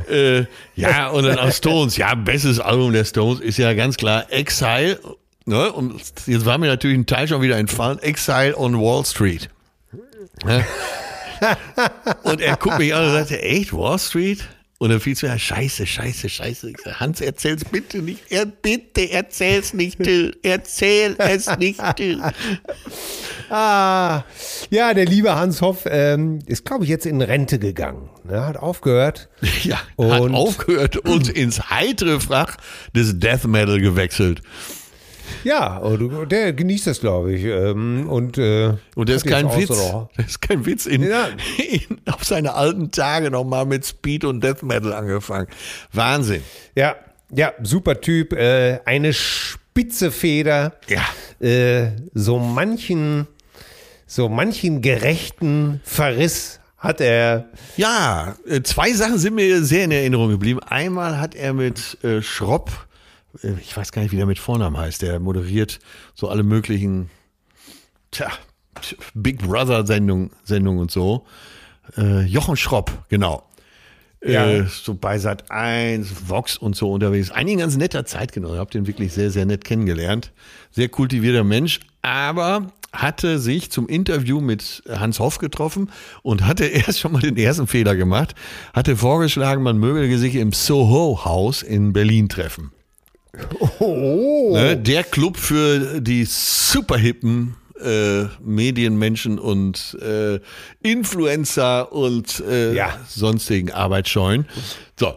äh, ja, und dann auch Stones. Ja, bestes Album der Stones ist ja ganz klar Exile. Ne? Und jetzt war mir natürlich ein Teil schon wieder entfallen. Exile on Wall Street. Ne? Und er guckt mich an und sagte, echt, Wall Street? Und dann fiel es mir, scheiße, scheiße, scheiße. Ich sag, Hans, erzähl's bitte nicht. Er, bitte, erzähl's nicht, Till. Erzähl es nicht, Till. Ah, ja, der liebe Hans Hoff ähm, ist, glaube ich, jetzt in Rente gegangen. Ne, hat aufgehört. Ja, hat Und- aufgehört und ins heitere Fach des Death Metal gewechselt. Ja, und der genießt das, glaube ich. Ähm, und, äh, Und das ist kein Witz. so Das ist kein Witz. In, Ja. in, auf seine alten Tage nochmal mit Speed und Death Metal angefangen. Wahnsinn. Ja, ja, super Typ. Äh, eine spitze Feder. Ja. Äh, so manchen, so manchen gerechten Verriss hat er. Ja, äh, zwei Sachen sind mir sehr in Erinnerung geblieben. Einmal hat er mit äh, Schropp, ich weiß gar nicht, wie der mit Vornamen heißt, der moderiert so alle möglichen tja, Big Brother Sendungen Sendung und so. Äh, Jochen Schropp, genau. Ja. Äh, so bei Sat 1, Vox und so unterwegs. Eigentlich ein ganz netter Zeitgenosse. Ich habe den wirklich sehr, sehr nett kennengelernt. Sehr kultivierter Mensch, aber hatte sich zum Interview mit Hans Hoff getroffen und hatte erst schon mal den ersten Fehler gemacht. Hatte vorgeschlagen, man möge sich im Soho House in Berlin treffen. Oh. Ne, der Club für die superhippen äh, Medienmenschen und äh, Influencer und äh, Ja. sonstigen Arbeitsscheuen. So.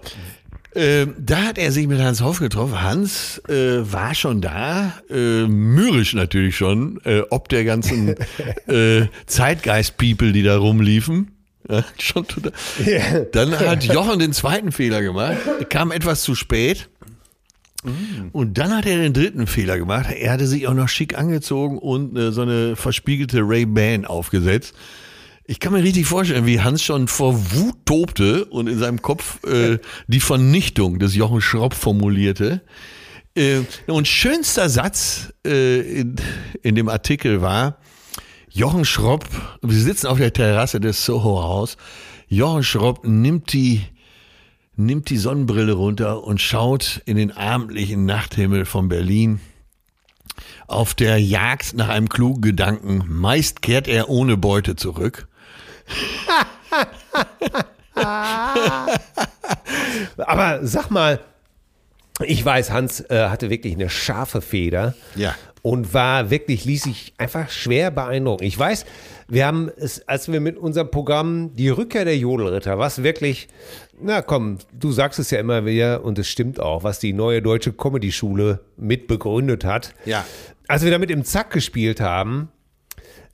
Ähm, da hat er sich mit Hans Hoff getroffen. Hans äh, war schon da, äh, mürrisch natürlich schon, äh, ob der ganzen äh, Zeitgeist-People, die da rumliefen. Ja, schon total. Dann hat Jochen den zweiten Fehler gemacht, kam etwas zu spät. Und dann hat er den dritten Fehler gemacht. Er hatte sich auch noch schick angezogen und äh, so eine verspiegelte Ray-Ban aufgesetzt. Ich kann mir richtig vorstellen, wie Hans schon vor Wut tobte und in seinem Kopf äh, die Vernichtung des Jochen Schropp formulierte. Äh, und schönster Satz äh, in, in dem Artikel war, Jochen Schropp, wir sitzen auf der Terrasse des Soho Haus, Jochen Schropp nimmt die nimmt die Sonnenbrille runter und schaut in den abendlichen Nachthimmel von Berlin. Auf der Jagd nach einem klugen Gedanken. Meist kehrt er ohne Beute zurück. Aber sag mal, ich weiß, Hans äh, hatte wirklich eine scharfe Feder. Ja. Und war wirklich, ließ sich einfach schwer beeindrucken. Ich weiß, wir haben es, als wir mit unserem Programm Die Rückkehr der Jodelritter, was wirklich, na komm, du sagst es ja immer wieder und es stimmt auch, was die neue deutsche Comedy-Schule mit begründet hat. Ja. Als wir damit im Zack gespielt haben,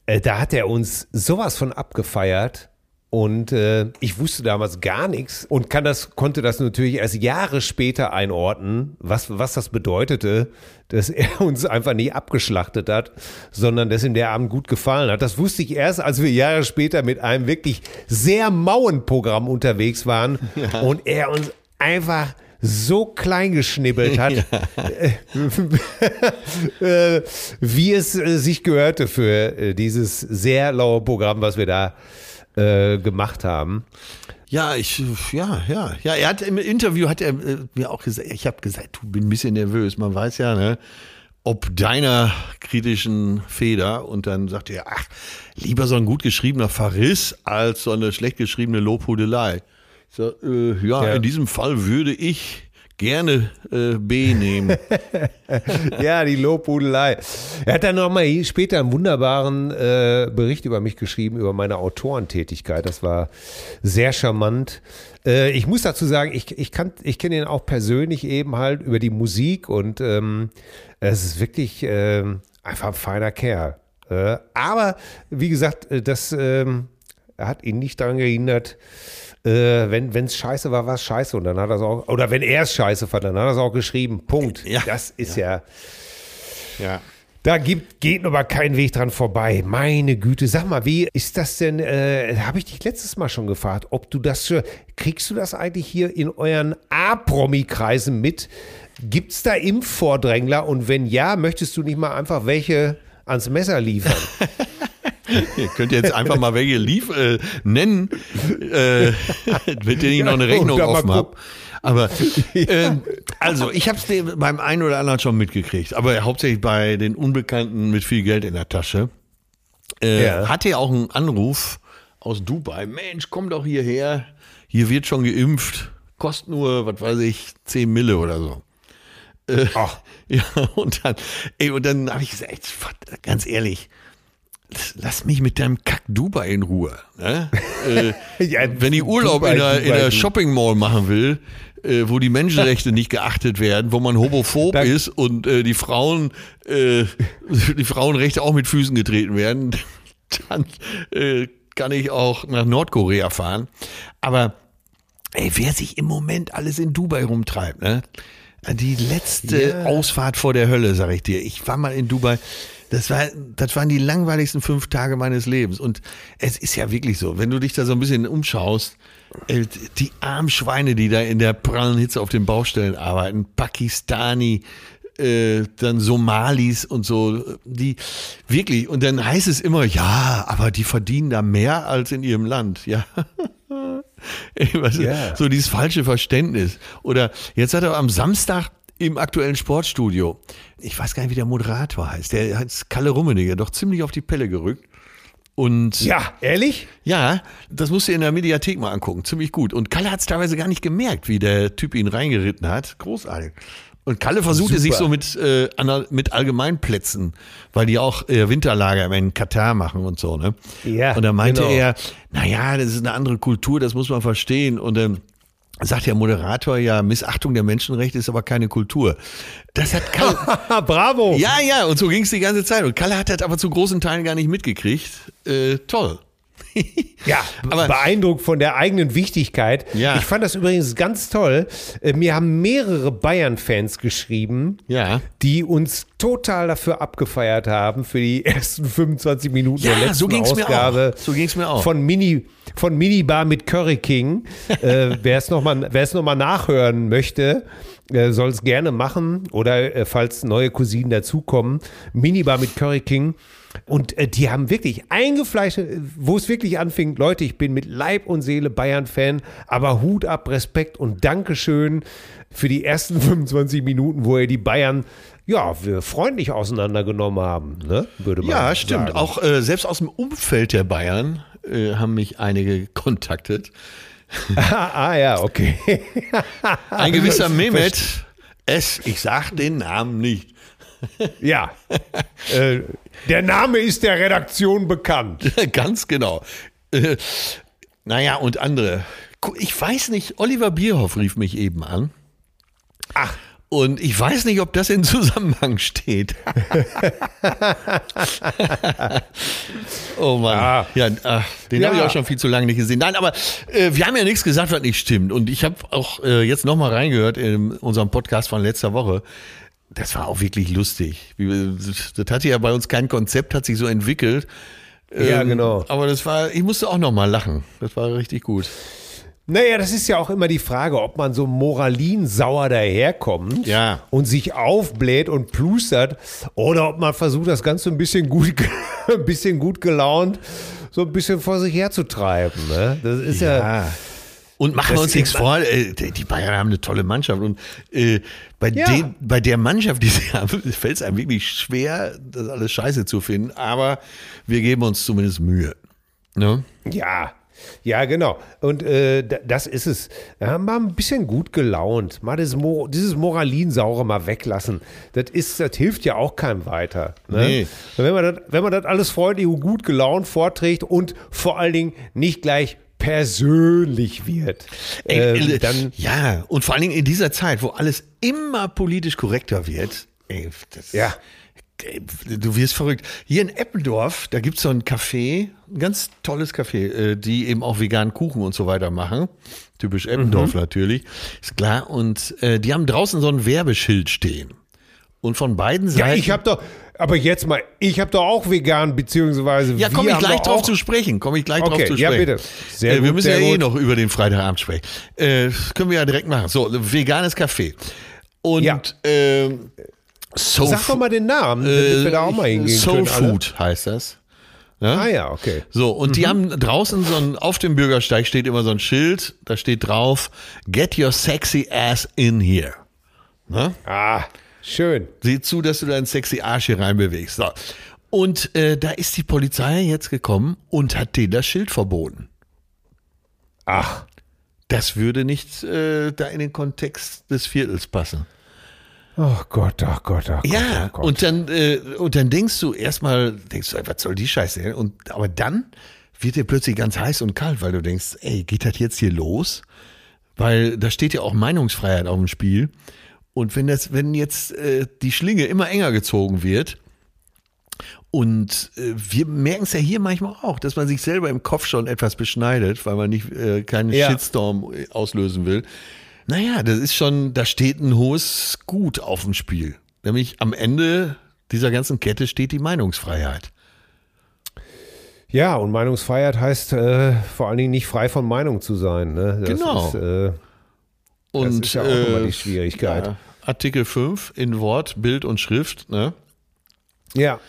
äh, da hat er uns sowas von abgefeiert. Und äh, ich wusste damals gar nichts und kann das, konnte das natürlich erst Jahre später einordnen, was, was das bedeutete, dass er uns einfach nicht abgeschlachtet hat, sondern dass ihm der Abend gut gefallen hat. Das wusste ich erst, als wir Jahre später mit einem wirklich sehr mauen Programm unterwegs waren und er uns einfach so klein geschnibbelt hat, äh, wie es äh, sich gehörte für äh, dieses sehr laue Programm, was wir da äh, gemacht haben. Ja, ich, ja, ja, ja. Er hat im Interview hat er äh, mir auch gesagt, ich habe gesagt, du bin ein bisschen nervös. Man weiß ja, ne, ob deiner kritischen Feder. Und dann sagte er, ach, lieber so ein gut geschriebener Verriss als so eine schlecht geschriebene Lobhudelei. Sag, äh, ja, Ja. in diesem Fall würde ich gerne äh, B nehmen. Ja, die Lobhudelei. Er hat dann nochmal später einen wunderbaren äh, Bericht über mich geschrieben, über meine Autorentätigkeit. Das war sehr charmant. Äh, ich muss dazu sagen, ich, ich, kann, ich kenne ihn auch persönlich eben halt über die Musik und ähm, es ist wirklich ähm, einfach ein feiner Kerl. Äh, aber wie gesagt, äh, das ähm, hat ihn nicht daran gehindert, äh, wenn es scheiße war, war es scheiße. Und dann hat er es auch, oder wenn er es scheiße fand, dann hat er es auch geschrieben. Punkt. Ja. Das ist ja. ja. Da gibt, geht aber kein Weg dran vorbei. Meine Güte, sag mal, wie ist das denn? Äh, Habe ich dich letztes Mal schon gefragt, ob du das für, kriegst du das eigentlich hier in euren A-Promi-Kreisen mit? Gibt es da Impfvordrängler? Und wenn ja, möchtest du nicht mal einfach welche ans Messer liefern? Ihr könnt jetzt einfach mal welche lief äh, nennen, äh, mit denen ich noch eine Rechnung dann mal offen habe. Aber äh, also, ich habe es beim einen oder anderen schon mitgekriegt, aber hauptsächlich bei den Unbekannten mit viel Geld in der Tasche. Äh, Ja. Hatte ja auch einen Anruf aus Dubai. Mensch, komm doch hierher. Hier wird schon geimpft. Kostet nur, was weiß ich, 10 Mille oder so. Äh, Ach. Ja, und dann, ey, und dann habe ich gesagt, ey, ganz ehrlich, lass mich mit deinem Kack Dubai in Ruhe. Ne? Äh, Ja, wenn ich Urlaub Dubai, in der, in Dubai, du. Shopping Mall machen will, äh, wo die Menschenrechte nicht geachtet werden, wo man homophob Da- ist und äh, die Frauen, äh, die Frauenrechte auch mit Füßen getreten werden, dann äh, kann ich auch nach Nordkorea fahren. Aber ey, wer sich im Moment alles in Dubai rumtreibt, ne? Die letzte Ausfahrt vor der Hölle, sag ich dir. Ich war mal in Dubai. Das, war, das waren die langweiligsten fünf Tage meines Lebens. Und es ist ja wirklich so, wenn du dich da so ein bisschen umschaust, äh, die armen Schweine, die da in der prallen Hitze auf den Baustellen arbeiten, Pakistani, äh, dann Somalis und so, die wirklich, und dann heißt es immer, ja, aber die verdienen da mehr als in ihrem Land. Ja. Ey, Ja. So dieses falsche Verständnis. Oder jetzt hat er am Samstag im aktuellen Sportstudio, ich weiß gar nicht, wie der Moderator heißt, der heißt Kalle Rummenigge, doch ziemlich auf die Pelle gerückt. Und Ja, ehrlich? ja, das musst du in der Mediathek mal angucken. Ziemlich gut. Und Kalle hat es teilweise gar nicht gemerkt, wie der Typ ihn reingeritten hat. Großartig. Und Kalle versuchte Super. sich so mit, äh, mit Allgemeinplätzen, weil die auch äh, Winterlager in Katar machen und so, ne? Ja, Und da meinte genau. er, naja, das ist eine andere Kultur, das muss man verstehen. Und ähm, sagt der Moderator ja, Missachtung der Menschenrechte ist aber keine Kultur. Das hat Kalle. Bravo. Ja, ja, und so ging es die ganze Zeit. Und Kalle hat das aber zu großen Teilen gar nicht mitgekriegt. Äh, toll. Ja, Aber- beeindruckt von der eigenen Wichtigkeit. Ja. Ich fand das übrigens ganz toll. Äh, Mir haben mehrere Bayern-Fans geschrieben, Ja. die uns total dafür abgefeiert haben für die ersten 25 Minuten Ja, der letzten so ging's mir Ausgabe. auch. So ging's mir auch. Von Mini, von Minibar mit Curry King. äh, wer es nochmal, noch mal nachhören möchte, äh, soll es gerne machen. Oder äh, falls neue Cousinen dazukommen, Minibar mit Curry King. Und äh, die haben wirklich eingefleischt, wo es wirklich anfing, Leute, ich bin mit Leib und Seele Bayern-Fan, aber Hut ab, Respekt und Dankeschön für die ersten 25 Minuten, wo ihr die Bayern ja, wir freundlich auseinandergenommen haben, ne? würde man Ja, stimmt. sagen. Auch äh, selbst aus dem Umfeld der Bayern äh, haben mich einige kontaktet. ah, ah, ja, okay. Ein gewisser Mehmet S. Ich sag den Namen nicht. Ja. äh, der Name ist der Redaktion bekannt. Ganz genau. Äh, naja, und andere. Ich weiß nicht, Oliver Bierhoff rief mich eben an. Ach. Und ich weiß nicht, ob das in Zusammenhang steht. oh Mann. Ah. Ja, ach, den Ja. habe ich auch schon viel zu lange nicht gesehen. Nein, aber äh, wir haben ja nichts gesagt, was nicht stimmt. Und ich habe auch äh, jetzt nochmal reingehört in unserem Podcast von letzter Woche. Das war auch wirklich lustig. Das hatte ja bei uns kein Konzept, hat sich so entwickelt. Ja, Ähm, genau. Aber das war, ich musste auch nochmal lachen. Das war richtig gut. Naja, das ist ja auch immer die Frage, ob man so moralinsauer daherkommt Ja. und sich aufbläht und plustert oder ob man versucht, das Ganze ein bisschen gut, ein bisschen gut gelaunt so ein bisschen vor sich herzutreiben. Ne? Das ist ja, Und machen wir Das uns nichts vor, äh, die Bayern haben eine tolle Mannschaft. Und äh, bei, Ja. den, bei der Mannschaft, die sie haben, fällt es einem wirklich schwer, das alles scheiße zu finden. Aber wir geben uns zumindest Mühe. Ne? ja. Ja, genau. Und äh, da- das ist es. Ja, mal ein bisschen gut gelaunt. Mal dieses, Mo dieses Moralinsaure mal weglassen. Das, ist, das hilft ja auch keinem weiter. Ne? Nee. Wenn, man das, wenn man das alles freundlich und gut gelaunt vorträgt und vor allen Dingen nicht gleich persönlich wird, Ey, äh, dann ja, und vor allen Dingen in dieser Zeit, wo alles immer politisch korrekter wird. Ey, das, Ja. Ey, Du wirst verrückt. Hier in Eppendorf, da gibt's so ein Café, ein ganz tolles Café, äh, die eben auch veganen Kuchen und so weiter machen. Typisch Eppendorf Mhm. natürlich, ist klar. Und äh, die haben draußen so ein Werbeschild stehen. Und von beiden Ja, Seiten. ich habe doch, Aber jetzt mal, ich habe doch auch vegan, beziehungsweise Ja, komme ich gleich drauf zu sprechen. Komme ich gleich drauf Okay, zu ja, sprechen. bitte. Sehr äh, wir gut, müssen ja eh gut. noch über den Freitagabend sprechen. Äh, können wir ja direkt machen. So, veganes Café. Und Ja. ähm, Soul Sag doch mal den Namen, damit wir da auch mal äh, hingehen Soul können. alle. Food heißt das. Ah ja, okay. So, und Mhm. die haben draußen so ein, auf dem Bürgersteig steht immer so ein Schild, da steht drauf, get your sexy ass in here. Ne? Ah, schön. Sieh zu, dass du deinen sexy Arsch hier reinbewegst. So. Und äh, da ist die Polizei jetzt gekommen und hat denen das Schild verboten. Ach, Das würde nicht äh, da in den Kontext des Viertels passen. oh Gott, ach Gott, ach Gott. Ja, oh Gott. und dann, äh, und dann denkst du erstmal, denkst du, was soll die Scheiße? Und, aber dann wird dir plötzlich ganz heiß und kalt, weil du denkst, ey, geht das jetzt hier los? Weil da steht ja auch Meinungsfreiheit auf dem Spiel. Und wenn das, wenn jetzt äh, die Schlinge immer enger gezogen wird, und äh, wir merken es ja hier manchmal auch, dass man sich selber im Kopf schon etwas beschneidet, weil man nicht äh, keinen Ja. Shitstorm äh, auslösen will. Naja, das ist schon, da steht ein hohes Gut auf dem Spiel. Nämlich am Ende dieser ganzen Kette steht die Meinungsfreiheit. Ja, und Meinungsfreiheit heißt äh, vor allen Dingen nicht frei von Meinung zu sein. Ne? Das Genau. Ist, äh, Und ist ja auch immer die Schwierigkeit. ja, Artikel 5 in Wort, Bild und Schrift, ne? ja.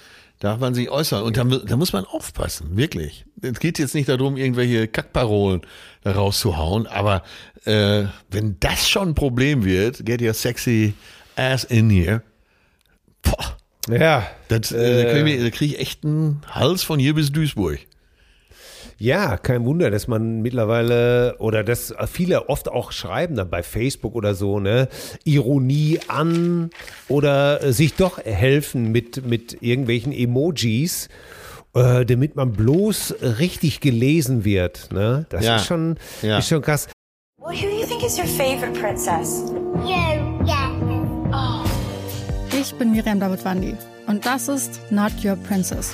Darf man sich äußern. Und da, da muss man aufpassen, wirklich. Es geht jetzt nicht darum, irgendwelche Kackparolen rauszuhauen, aber äh, wenn das schon ein Problem wird, get your sexy ass in here, boah, Ja. das, äh, da kriege ich, krieg ich echt einen Hals von hier bis Duisburg. Ja, kein Wunder, dass man mittlerweile oder dass viele oft auch schreiben dann bei Facebook oder so, ne, Ironie an oder äh, sich doch helfen mit, mit irgendwelchen Emojis, äh, damit man bloß richtig gelesen wird, ne? Das Ja, ist schon, ja. ist schon krass. Well, who do you think is your favorite princess? You, yeah. Ich bin Miriam Davidwandi und das ist Not Your Princess.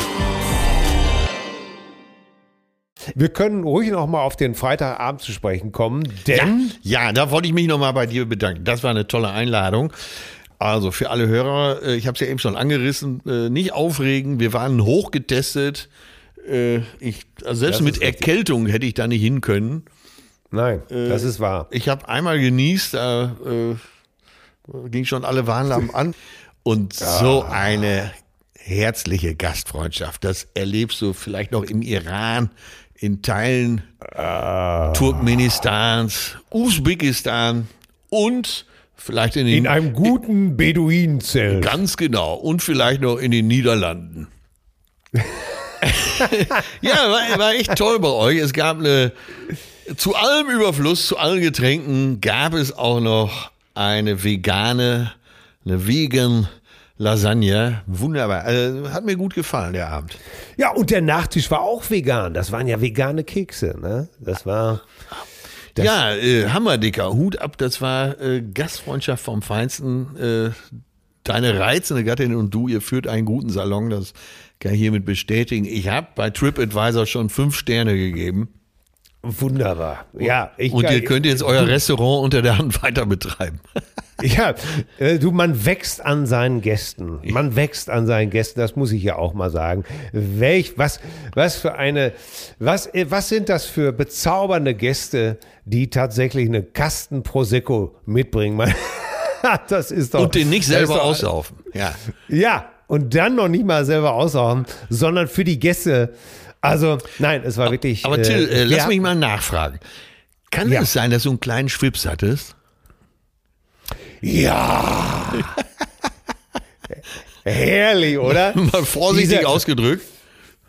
Wir können ruhig noch mal auf den Freitagabend zu sprechen kommen, denn Ja, da wollte ich mich nochmal bei dir bedanken. Das war eine tolle Einladung. Also für alle Hörer, äh, ich habe es ja eben schon angerissen, äh, nicht aufregen. Wir waren hochgetestet. Äh, Ich, also selbst Das mit. Erkältung hätte ich da nicht hin können. nein, das ist wahr. Ich habe einmal genießt, da äh, ging schon alle Warnlampen an. Und so eine herzliche Gastfreundschaft, das erlebst du vielleicht noch im Iran, in Teilen Turkmenistans, Usbekistan und vielleicht in den In einem guten Beduinenzelt. Ganz genau. Und vielleicht noch in den Niederlanden. ja, war, war echt toll bei euch. Es gab eine, zu allem Überfluss, zu allen Getränken gab es auch noch eine vegane, eine vegan Lasagne. Wunderbar. Also, hat mir gut gefallen, der Abend. Ja, und der Nachtisch war auch vegan. Das waren ja vegane Kekse, ne? Das war. Das- ja, äh, hammerdicker. Hut ab, das war äh, Gastfreundschaft vom Feinsten. Äh, deine reizende Gattin und du, ihr führt einen guten Salon, das kann ich hiermit bestätigen. Ich habe bei TripAdvisor schon fünf Sterne gegeben. Wunderbar. Ja, ich Und kann- ihr könnt jetzt euer Restaurant unter der Hand weiter betreiben. Ja, äh, du, man wächst an seinen Gästen. Man wächst an seinen Gästen, das muss ich ja auch mal sagen. Welch, was, was für eine, was, äh, was sind das für bezaubernde Gäste, die tatsächlich eine Kasten Prosecco mitbringen? Man- Das ist doch. Und den nicht selber doch- auslaufen. Ja. Ja, und dann noch nicht mal selber aussaugen, sondern für die Gäste. Also, nein, es war wirklich. Aber Till, äh, lass haben- mich mal nachfragen. Kann Ja. es sein, dass du einen kleinen Schwips hattest? Ja! Herrlich, oder? Mal vorsichtig Diese- ausgedrückt.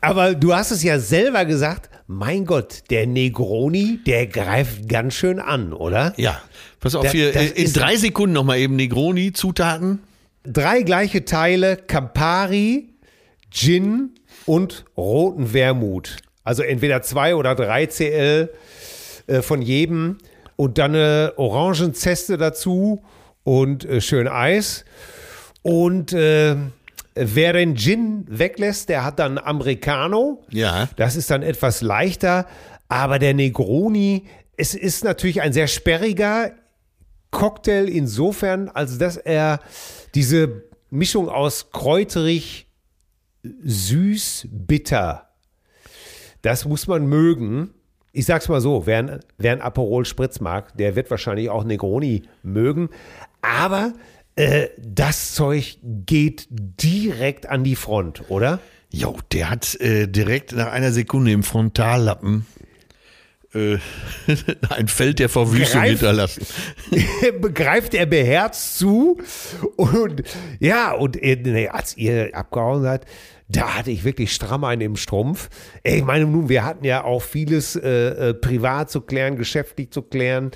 Aber du hast es ja selber gesagt, mein Gott, der Negroni, der greift ganz schön an, oder? Ja. Pass auf Da- hier, in drei Sekunden nochmal eben Negroni, Zutaten. Drei gleiche Teile Campari, Gin und roten Wermut. Also entweder zwei oder drei CL äh, von jedem und dann eine Orangenzeste dazu und äh, schön Eis. Und äh, wer den Gin weglässt, der hat dann Americano. Ja. Das ist dann etwas leichter. Aber der Negroni, es ist natürlich ein sehr sperriger Cocktail insofern, als dass er diese Mischung aus kräuterig, süß, bitter, das muss man mögen. Ich sag's mal so, wer ein, wer ein Aperol Spritz mag, der wird wahrscheinlich auch Negroni mögen. Aber äh, das Zeug geht direkt an die Front, oder? Jo, der hat äh, direkt nach einer Sekunde im Frontallappen äh, ein Feld der Verwüstung Greift- hinterlassen. begreift er beherzt zu. Und ja, und äh, nee, als ihr abgehauen seid, da hatte ich wirklich stramm einen im Strumpf. Ich meine, nun, wir hatten ja auch vieles äh, äh, privat zu klären, geschäftlich zu klären.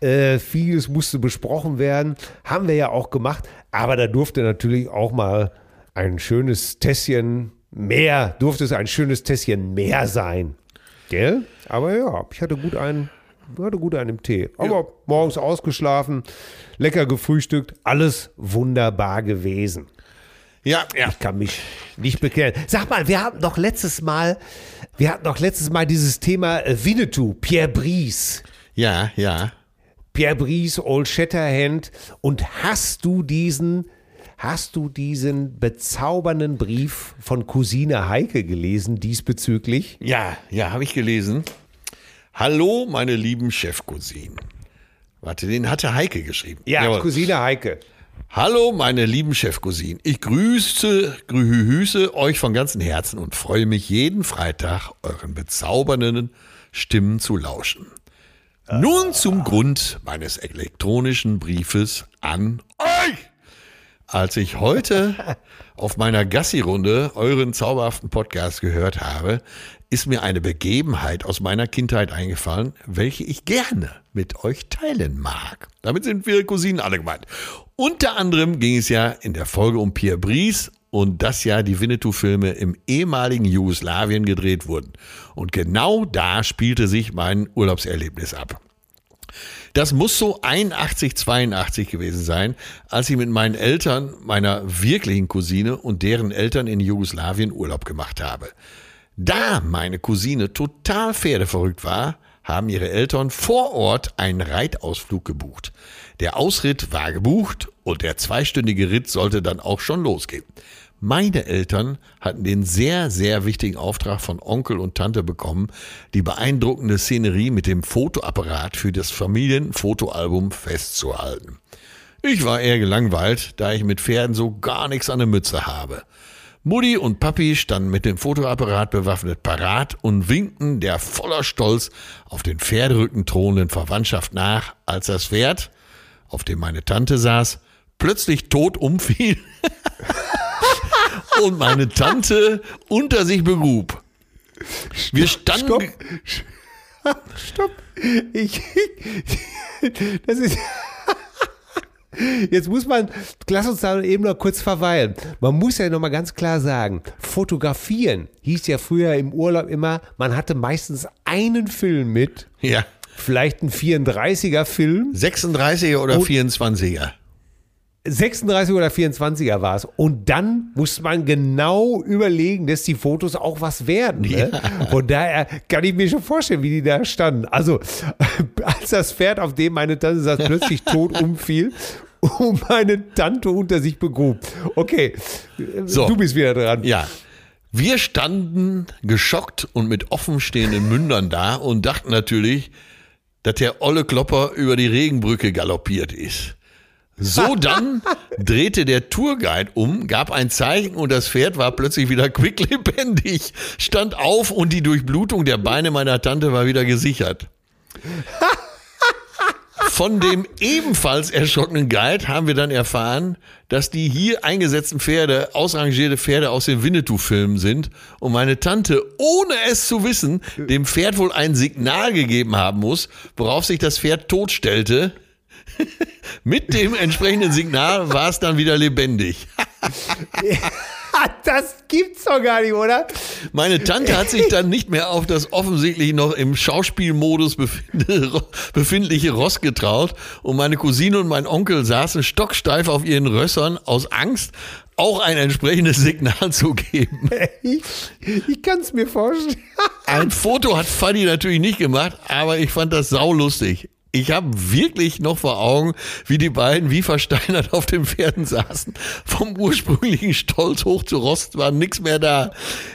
Äh, vieles musste besprochen werden. Haben wir ja auch gemacht. Aber da durfte natürlich auch mal ein schönes Tässchen mehr, durfte es ein schönes Tässchen mehr sein. Gell? Aber ja, ich hatte gut einen, hatte gut einen im Tee. Aber morgens ausgeschlafen, lecker gefrühstückt, alles wunderbar gewesen. Ja, ja. Ich kann mich nicht bekehren. Sag mal, wir hatten doch letztes Mal, wir hatten doch letztes Mal dieses Thema äh, Winnetou, Pierre Brice. Ja, ja. Pierre Brice, Old Shatterhand. Und hast du diesen, hast du diesen bezaubernden Brief von Cousine Heike gelesen diesbezüglich? Ja, ja, habe ich gelesen. Hallo, meine lieben Chefcousinen. Warte, den hatte Heike geschrieben. Ja, Jawohl. Cousine Heike. Hallo, meine lieben Chefcousinen. Ich grüße, grüße euch von ganzem Herzen und freue mich jeden Freitag, euren bezaubernden Stimmen zu lauschen. Nun zum Grund meines elektronischen Briefes an euch. Als ich heute auf meiner Gassi-Runde euren zauberhaften Podcast gehört habe, ist mir eine Begebenheit aus meiner Kindheit eingefallen, welche ich gerne mit euch teilen mag. Damit sind wir Cousinen alle gemeint. Unter anderem ging es ja in der Folge um Pierre Brice und dass ja die Winnetou-Filme im ehemaligen Jugoslawien gedreht wurden. Und genau da spielte sich mein Urlaubserlebnis ab. Das muss so 81, 82 gewesen sein, als ich mit meinen Eltern, meiner wirklichen Cousine und deren Eltern in Jugoslawien Urlaub gemacht habe. Da meine Cousine total pferdeverrückt war, haben ihre Eltern vor Ort einen Reitausflug gebucht. Der Ausritt war gebucht und der zweistündige Ritt sollte dann auch schon losgehen. Meine Eltern hatten den sehr, sehr wichtigen Auftrag von Onkel und Tante bekommen, die beeindruckende Szenerie mit dem Fotoapparat für das Familienfotoalbum festzuhalten. Ich war eher gelangweilt, da ich mit Pferden so gar nichts an der Mütze habe. Mutti und Papi standen mit dem Fotoapparat bewaffnet parat und winkten der voller Stolz auf den Pferderücken thronenden Verwandtschaft nach, als das Pferd, auf dem meine Tante saß, plötzlich tot umfiel und meine Tante unter sich begrub. Wir standen. Stopp. Stopp. Ich, das ist. Jetzt muss man, lass uns da eben noch kurz verweilen. Man muss ja noch mal ganz klar sagen, fotografieren hieß ja früher im Urlaub immer, man hatte meistens einen Film mit, Ja. vielleicht ein 34er Film, 36er oder Und- 24er. 36 oder 24er war es. Und dann muss man genau überlegen, dass die Fotos auch was werden. Ne? Von daher kann ich mir schon vorstellen, wie die da standen. Also, als das Pferd, auf dem meine Tante saß, plötzlich tot umfiel und meine Tante unter sich begrub. Okay, So. du bist wieder dran. Ja. Wir standen geschockt und mit offenstehenden Mündern da und dachten natürlich, dass der olle Klopper über die Regenbrücke galoppiert ist. So dann drehte der Tourguide um, gab ein Zeichen und das Pferd war plötzlich wieder quicklebendig, stand auf und die Durchblutung der Beine meiner Tante war wieder gesichert. Von dem ebenfalls erschrockenen Guide haben wir dann erfahren, dass die hier eingesetzten Pferde ausrangierte Pferde aus den Winnetou-Filmen sind und meine Tante, ohne es zu wissen, dem Pferd wohl ein Signal gegeben haben muss, worauf sich das Pferd totstellte. Mit dem entsprechenden Signal war es dann wieder lebendig. das gibt's doch gar nicht, oder? Meine Tante hat sich dann nicht mehr auf das offensichtlich noch im Schauspielmodus befindliche Ross getraut und meine Cousine und mein Onkel saßen stocksteif auf ihren Rössern aus Angst, auch ein entsprechendes Signal zu geben. Ich, ich kann es mir vorstellen. Ein Foto hat Fanny natürlich nicht gemacht, aber ich fand das saulustig. Ich habe wirklich noch vor Augen, wie die beiden wie versteinert auf den Pferden saßen. Vom ursprünglichen Stolz hoch zu Rost war nix mehr da.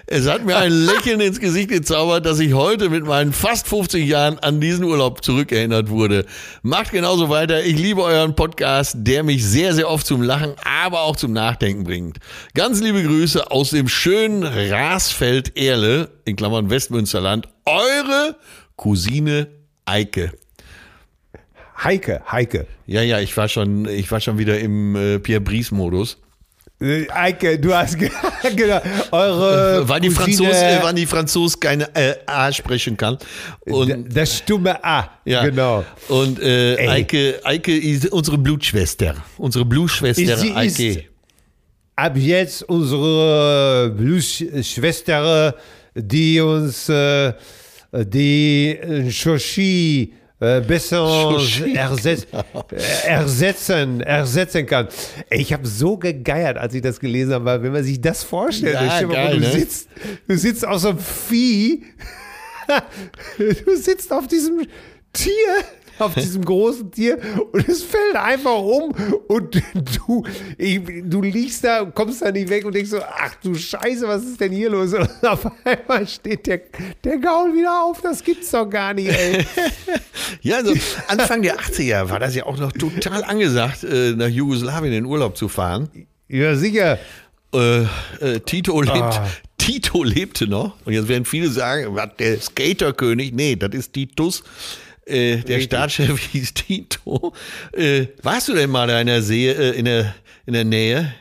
Es hat mir ein Lächeln ins Gesicht gezaubert, dass ich heute mit meinen fast 50 Jahren an diesen Urlaub zurückerinnert wurde. Macht genauso weiter. Ich liebe euren Podcast, der mich sehr, sehr oft zum Lachen, aber auch zum Nachdenken bringt. Ganz liebe Grüße aus dem schönen Rasfeld-Erle, in Klammern Westmünsterland. Eure Cousine Eike. Heike, Heike. Ja, ja, ich war schon, ich war schon wieder im äh, Pierre Brice-Modus. Äh, Eike, du hast ge- genau, eure Weil die, Cousine- Franzos, äh, die Franzos keine äh, A sprechen kann. Und, das stumme A, ja, genau. Und äh, Ey. Eike, Eike ist unsere Blutschwester. Unsere Blutschwester Sie Eike. ist ab jetzt unsere Bluesschwester, die uns äh, die äh, Shoshi äh, besser ersetz, äh, ersetzen, ersetzen kann. Ey, ich habe so gegeiert, als ich das gelesen habe, weil wenn man sich das vorstellt, Ja, dir mal geil, du, ne? sitzt, du sitzt auf so einem Vieh, du sitzt auf diesem Tier, auf diesem großen Tier und es fällt einfach um und du, ich, du liegst da kommst da nicht weg und denkst so, ach du Scheiße, was ist denn hier los? Und auf einmal steht der, der Gaul wieder auf, das gibt's doch gar nicht, ey. Ja, also Anfang der 80er war das ja auch noch total angesagt, äh, nach Jugoslawien in Urlaub zu fahren. Ja, sicher. Äh, äh, Tito lebt. Ah. Tito lebte noch. Und jetzt werden viele sagen, was, der Skaterkönig. Nee, das ist Titus. Äh, der Staatschef hieß Tito. Äh, warst du denn mal da in der See, äh, in der, in der Nähe?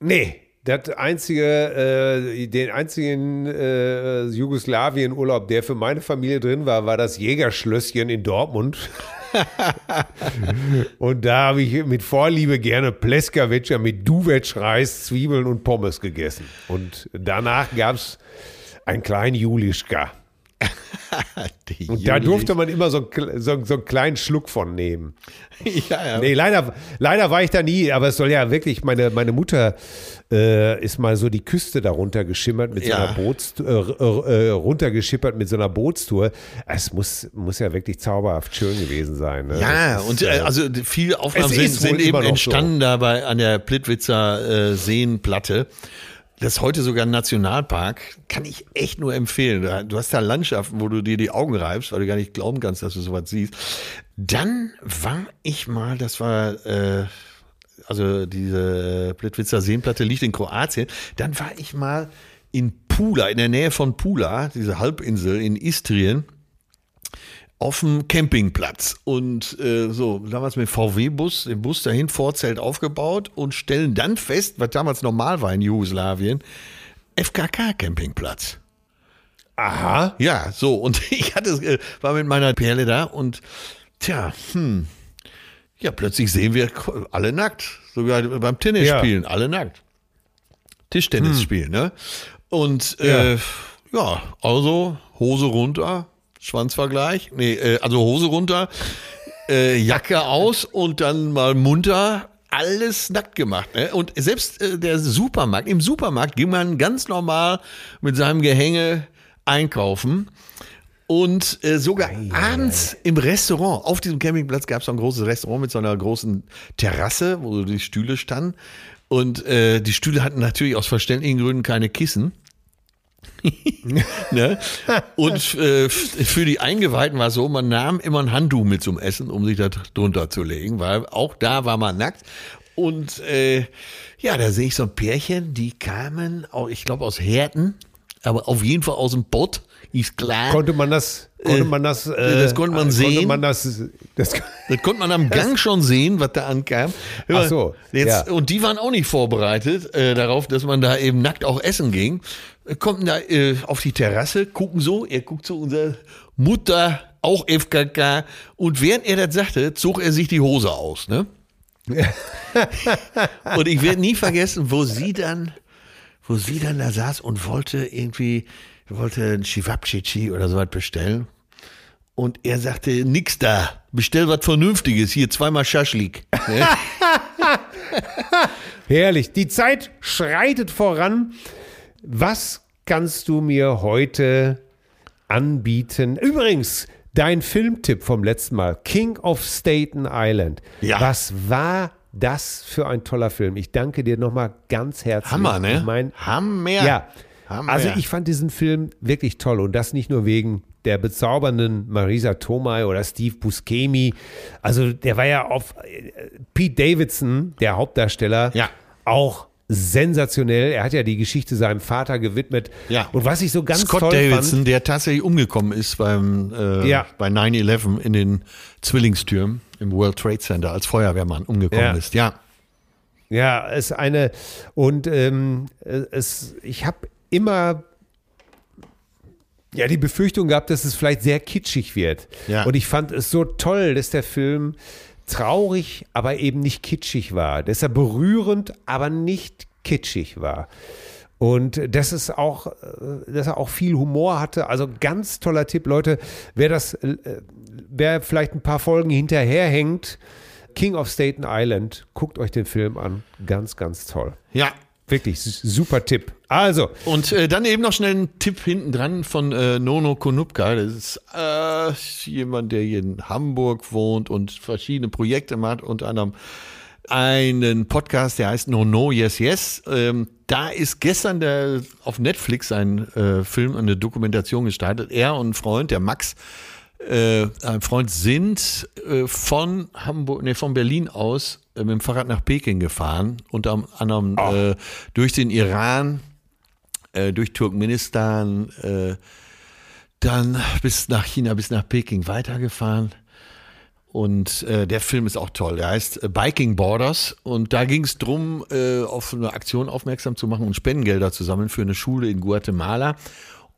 Nee. Das einzige, äh, den einzigen äh, Jugoslawien-Urlaub, der für meine Familie drin war, war das Jägerschlösschen in Dortmund. und da habe ich mit Vorliebe gerne Pleskavica mit Duvetsch, Reis, Zwiebeln und Pommes gegessen. Und danach gab es einen kleinen Julischka. Und da durfte man immer so, so, so einen kleinen Schluck von nehmen. ja, ja. Nee, leider, leider war ich da nie, aber es soll ja wirklich, meine, meine Mutter äh, ist mal so die Küste darunter geschimmert mit so Ja. einer Bootstour, äh, äh, runtergeschippert mit so einer Bootstour. Es muss, muss ja wirklich zauberhaft schön gewesen sein. Ne? Ja, ist, und äh, äh, also viele Aufnahmen sind, sind eben entstanden dabei an der Plitwitzer äh, Seenplatte. Das ist heute sogar ein Nationalpark. Kann ich echt nur empfehlen. Du hast da Landschaften, wo du dir die Augen reibst, weil du gar nicht glauben kannst, dass du sowas siehst. Dann war ich mal, das war, äh, also diese Plitwitzer Seenplatte liegt in Kroatien. Dann war ich mal in Pula, in der Nähe von Pula, diese Halbinsel in Istrien auf dem Campingplatz und äh, so damals mit VW-Bus, den Bus dahin, Vorzelt aufgebaut und stellen dann fest, was damals normal war in Jugoslawien, FKK-Campingplatz. Aha. Ja, so und ich hatte äh, war mit meiner Perle da und tja, hm, ja plötzlich sehen wir alle nackt, sogar beim Tennis Ja. spielen, alle nackt. Tischtennis spielen, ne? Und äh, ja, also Hose runter, Schwanzvergleich, nee, äh, also Hose runter, äh, Jacke aus und dann mal munter alles nackt gemacht. Ne? Und selbst äh, der Supermarkt, im Supermarkt ging man ganz normal mit seinem Gehänge einkaufen. Und äh, sogar abends im Restaurant, auf diesem Campingplatz gab es ein großes Restaurant mit so einer großen Terrasse, wo so die Stühle standen. Und äh, die Stühle hatten natürlich aus verständlichen Gründen keine Kissen. ne? Und äh, für die Eingeweihten war es so, man nahm immer ein Handtuch mit zum Essen, um sich da dr- drunter zu legen, weil auch da war man nackt. Und äh, ja, da sehe ich so ein Pärchen, die kamen, auch, ich glaube aus Herten, aber auf jeden Fall aus dem Pott, ist klar. Konnte man das, konnte Äh, man das, das konnte man sehen. Konnte man das, das, Das konnte man am Gang schon sehen, was da ankam. Hör Ach so, jetzt, ja. Und die waren auch nicht vorbereitet äh, darauf, dass man da eben nackt auch essen ging. Kommen da äh, auf die Terrasse, gucken so, er guckt zu unserer Mutter, auch FKK. Und während er das sagte, zog er sich die Hose aus. Ne? und ich werde nie vergessen, wo sie dann wo sie dann da saß und wollte irgendwie, wollte ein Chivapchichi oder so was bestellen. Und er sagte, nix da, bestell was Vernünftiges, hier zweimal Schaschlik. Ne? Herrlich. Die Zeit schreitet voran. Was kannst du mir heute anbieten? Übrigens, dein Filmtipp vom letzten Mal, King of Staten Island. Ja. Was war das für ein toller Film? Ich danke dir nochmal ganz herzlich. Hammer, ne? Ich mein, Hammer. ja. Hammer. Also ich fand diesen Film wirklich toll und das nicht nur wegen der bezaubernden Marisa Tomei oder Steve Buscemi. Also der war ja auf äh, Pete Davidson, der Hauptdarsteller, Ja. auch sensationell. Er hat ja die Geschichte seinem Vater gewidmet. Ja. Und was ich so ganz Scott toll Davidson, fand, der tatsächlich umgekommen ist beim äh, Ja. bei 9-11 in den Zwillingstürmen im World Trade Center als Feuerwehrmann umgekommen Ja. ist. Ja. Ja, es ist eine und ähm, es, ich habe immer ja die Befürchtung gehabt, dass es vielleicht sehr kitschig wird. Ja. Und ich fand es so toll, dass der Film traurig, aber eben nicht kitschig war. Dass er berührend, aber nicht kitschig war. Und dass es auch, äh, dass er auch viel Humor hatte. Also ganz toller Tipp, Leute. Wer das, äh, wer vielleicht ein paar Folgen hinterherhängt, King of Staten Island, guckt euch den Film an. Ganz, ganz toll. Ja. Wirklich super Tipp. Also, Und äh, dann eben noch schnell ein Tipp hinten dran von äh, Nono Konupka. Das ist äh, jemand, der hier in Hamburg wohnt und verschiedene Projekte macht, unter anderem einen Podcast, der heißt No No Yes Yes. Ähm, da ist gestern der, auf Netflix ein äh, Film, eine Dokumentation gestartet. Er und ein Freund, der Max, äh, ein Freund sind äh, von Hamburg, nee, von Berlin aus mit dem Fahrrad nach Peking gefahren, unter anderem äh, durch den Iran, äh, durch Turkmenistan, äh, dann bis nach China, bis nach Peking weitergefahren. Und äh, der Film ist auch toll. Der heißt äh, Biking Borders. Und da ging es darum, äh, auf eine Aktion aufmerksam zu machen und Spendengelder zu sammeln für eine Schule in Guatemala.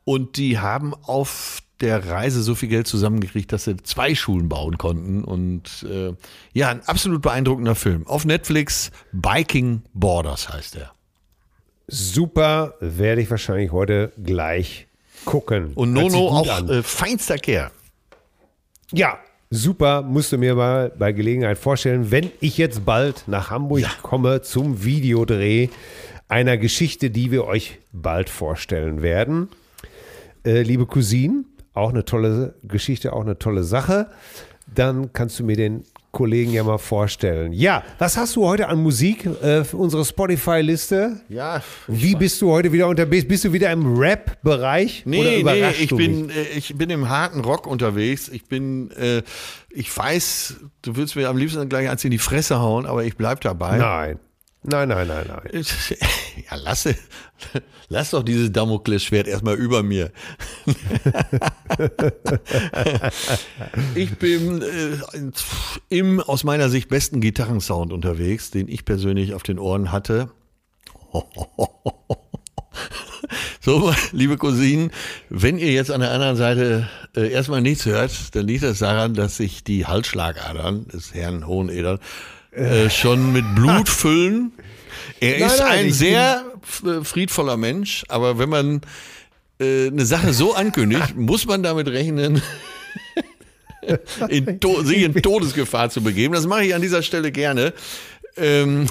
Und die haben auf der Reise so viel Geld zusammengekriegt, dass sie zwei Schulen bauen konnten. Und äh, ja, ein absolut beeindruckender Film. Auf Netflix Biking Borders heißt er. super, werde ich wahrscheinlich heute gleich gucken. Und Nono auch äh, feinster Kerl. Ja, super, musst du mir mal bei Gelegenheit vorstellen, wenn ich jetzt bald nach Hamburg komme zum Videodreh einer Geschichte, die wir euch bald vorstellen werden. Äh, liebe Cousine, auch eine tolle Geschichte, auch eine tolle Sache. Dann kannst du mir den Kollegen ja mal vorstellen. Ja, was hast du heute an Musik äh, für unsere Spotify-Liste? Ja, Wie bist du heute wieder unterwegs? Bist du wieder im Rap-Bereich? oder Nee, nee, ich bin, äh, ich bin im harten Rock unterwegs. Ich bin, äh, ich weiß, du würdest mir am liebsten gleich eins in die Fresse hauen, aber ich bleib dabei. Nein. Nein, nein, nein, nein. Ja, lasse, lass doch dieses Damoklesschwert erstmal über mir. ich bin äh, im aus meiner Sicht besten Gitarrensound unterwegs, den ich persönlich auf den Ohren hatte. So, liebe Cousinen, wenn ihr jetzt an der anderen Seite äh, erstmal nichts hört, dann liegt das daran, dass sich die Halsschlagadern des Herrn Hoheneder äh, schon mit Blut füllen. Er Nein, ist nein, ein sehr f- friedvoller Mensch, aber wenn man äh, eine Sache so ankündigt, muss man damit rechnen, in sich in Todesgefahr zu begeben. Das mache ich an dieser Stelle gerne. Ähm,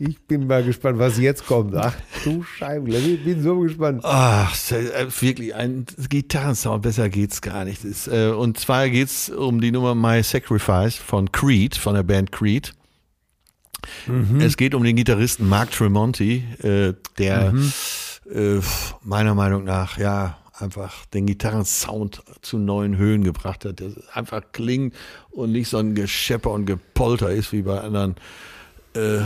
Ich bin mal gespannt, was jetzt kommt. Ach du Scheibe, ich bin so gespannt. Ach, äh, wirklich ein Gitarrensound, besser geht's gar nicht. Äh, und zwar geht's um die Nummer My Sacrifice von Creed, von der Band Creed. Es geht um den Gitarristen Mark Tremonti, äh, der äh, meiner Meinung nach ja einfach den Gitarrensound zu neuen Höhen gebracht hat, der einfach klingt und nicht so ein Geschepper und Gepolter ist wie bei anderen äh,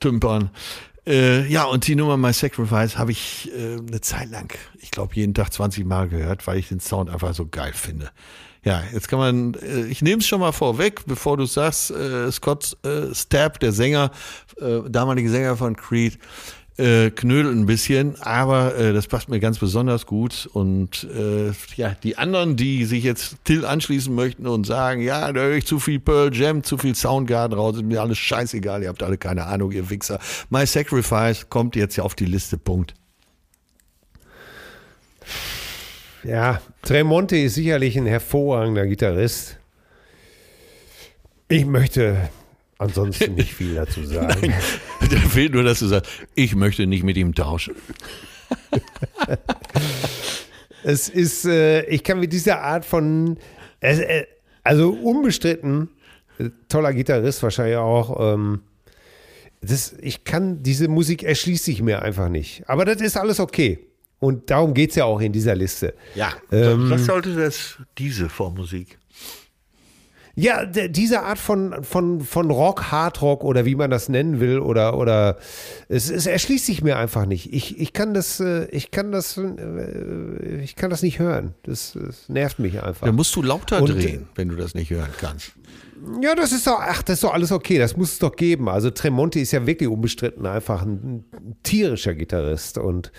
Stümpern. Äh, ja, und die Nummer My Sacrifice habe ich äh, eine Zeit lang, ich glaube, jeden Tag 20 Mal gehört, weil ich den Sound einfach so geil finde. Ja, jetzt kann man, äh, ich nehme es schon mal vorweg, bevor du sagst, äh, Scott äh, Stapp, der Sänger, äh, damalige Sänger von Creed, äh, knödelt ein bisschen, aber äh, das passt mir ganz besonders gut. Und äh, ja, die anderen, die sich jetzt Till anschließen möchten und sagen, ja, da höre ich zu viel Pearl Jam, zu viel Soundgarden raus, ist mir alles scheißegal, ihr habt alle keine Ahnung, ihr Wichser. My Sacrifice kommt jetzt ja auf die Liste, Punkt. Ja, Tremonte ist sicherlich ein hervorragender Gitarrist. Ich möchte ansonsten nicht viel dazu sagen. Da fehlt nur, dass du sagst, ich möchte nicht mit ihm tauschen. Es ist, äh, ich kann mit dieser Art von, äh, also unbestritten, äh, toller Gitarrist wahrscheinlich auch. Ähm, das, ich kann, diese Musik erschließt sich mir einfach nicht. Aber das ist alles okay. Und darum geht es ja auch in dieser Liste. Ja, Ähm, was sollte das, diese Vormusik? Ja, diese Art von, von, von Rock, Hardrock oder wie man das nennen will, oder, oder es, es erschließt sich mir einfach nicht. Ich, ich kann das, äh, ich kann das, äh, ich kann das nicht hören. Das, das nervt mich einfach. Da musst du lauter Und- drehen, wenn du das nicht hören kannst. Ja, das ist doch, ach, das ist doch alles okay, das muss es doch geben. Also Tremonti ist ja wirklich unbestritten einfach ein, ein tierischer Gitarrist. Und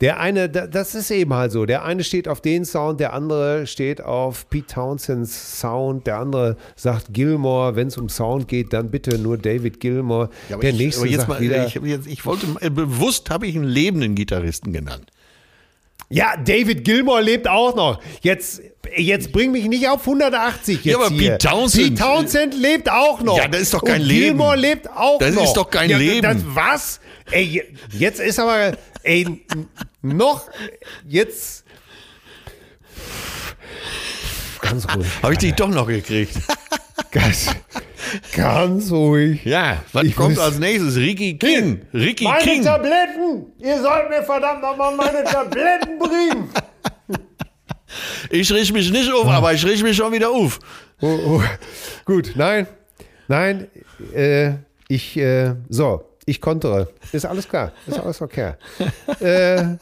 der eine, da- das ist eben halt so. Der eine steht auf den Sound, der andere steht auf Pete Townsends Sound, der andere sagt Gilmore, wenn es um Sound geht, dann bitte nur David Gilmore. Ja, aber der ich, nächste aber jetzt sagt mal, wieder, ich, jetzt, ich wollte äh, bewusst habe ich einen lebenden Gitarristen genannt. Ja, David Gilmore lebt auch noch. Jetzt, jetzt bring mich nicht auf 180 jetzt Ja, aber hier. Pete Townsend- Pete Townsend lebt auch noch. Ja, das ist doch kein Und Leben. Gilmore lebt auch Das noch. ist doch kein ja, Leben. Das, was? Ey, je- jetzt ist aber, ey, noch, jetzt. Ganz ruhig. Habe ich dich doch noch gekriegt. Ganz, ganz ruhig. Ja, was Ich kommt als nächstes? Ricky King. Ricky Meine King. Tabletten! Ihr sollt mir verdammt nochmal meine Tabletten bringen! Ich richte mich nicht auf, aber ich richte mich schon wieder auf. Oh, oh. Gut, nein, nein, äh, ich, äh, so, ich kontere. Ist alles klar, ist alles okay. äh,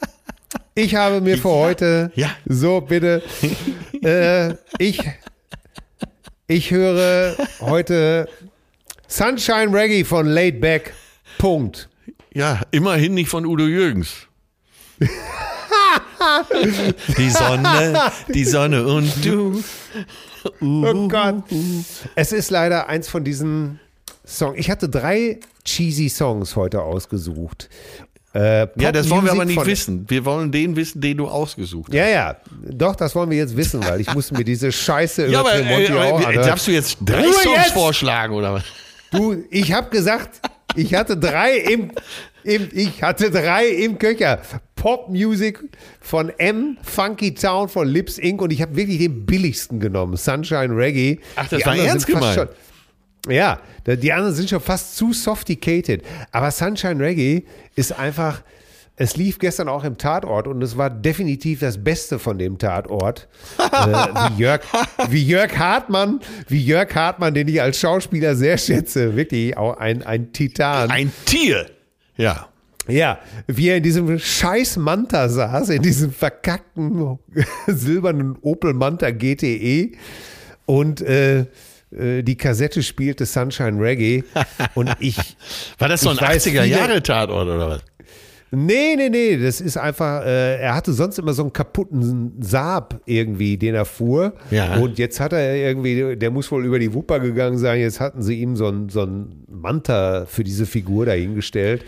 ich habe mir für heute, Ja. so bitte, äh, ich, ich höre heute Sunshine Reggae von Laid Back. Punkt. Ja, immerhin nicht von Udo Jürgens. die Sonne, die Sonne und du. Oh Gott. Es ist leider eins von diesen Songs. Ich hatte drei cheesy Songs heute ausgesucht. Äh, Ja, das wollen wir aber nicht wissen. Wir wollen den wissen, den du ausgesucht hast. Ja, ja, doch, das wollen wir jetzt wissen, weil ich muss mir diese Scheiße Ja, über aber, Tremonti äh, auch aber anhören. darfst du jetzt drei Ruhe Songs jetzt! vorschlagen oder was? Du, ich habe gesagt, ich hatte drei im, im, ich hatte drei im Köcher. Popmusik von M, Funky Town von Lips Inc. und ich habe wirklich den billigsten genommen, Sunshine Reggae. Ach, das Die war ernst gemeint. Ja, die anderen sind schon fast zu sophisticated. Aber Sunshine Reggae ist einfach, es lief gestern auch im Tatort und es war definitiv das Beste von dem Tatort. äh, wie, Jörg, wie Jörg Hartmann, wie Jörg Hartmann, den ich als Schauspieler sehr schätze. Wirklich auch ein, ein Titan. Ein Tier. Ja. Ja, wie er in diesem scheiß Manta saß, in diesem verkackten silbernen Opel Manta GTE und äh, äh, die Kassette spielte Sunshine Reggae und ich War das so ein Ich weiß, 80er-Jahre-Tatort oder was? Nee, nee, nee, das ist einfach, äh, er hatte sonst immer so einen kaputten Saab irgendwie, den er fuhr. Ja. Und jetzt hat er irgendwie, der muss wohl über die Wupper gegangen sein, jetzt hatten sie ihm so einen so einen Manta für diese Figur dahingestellt.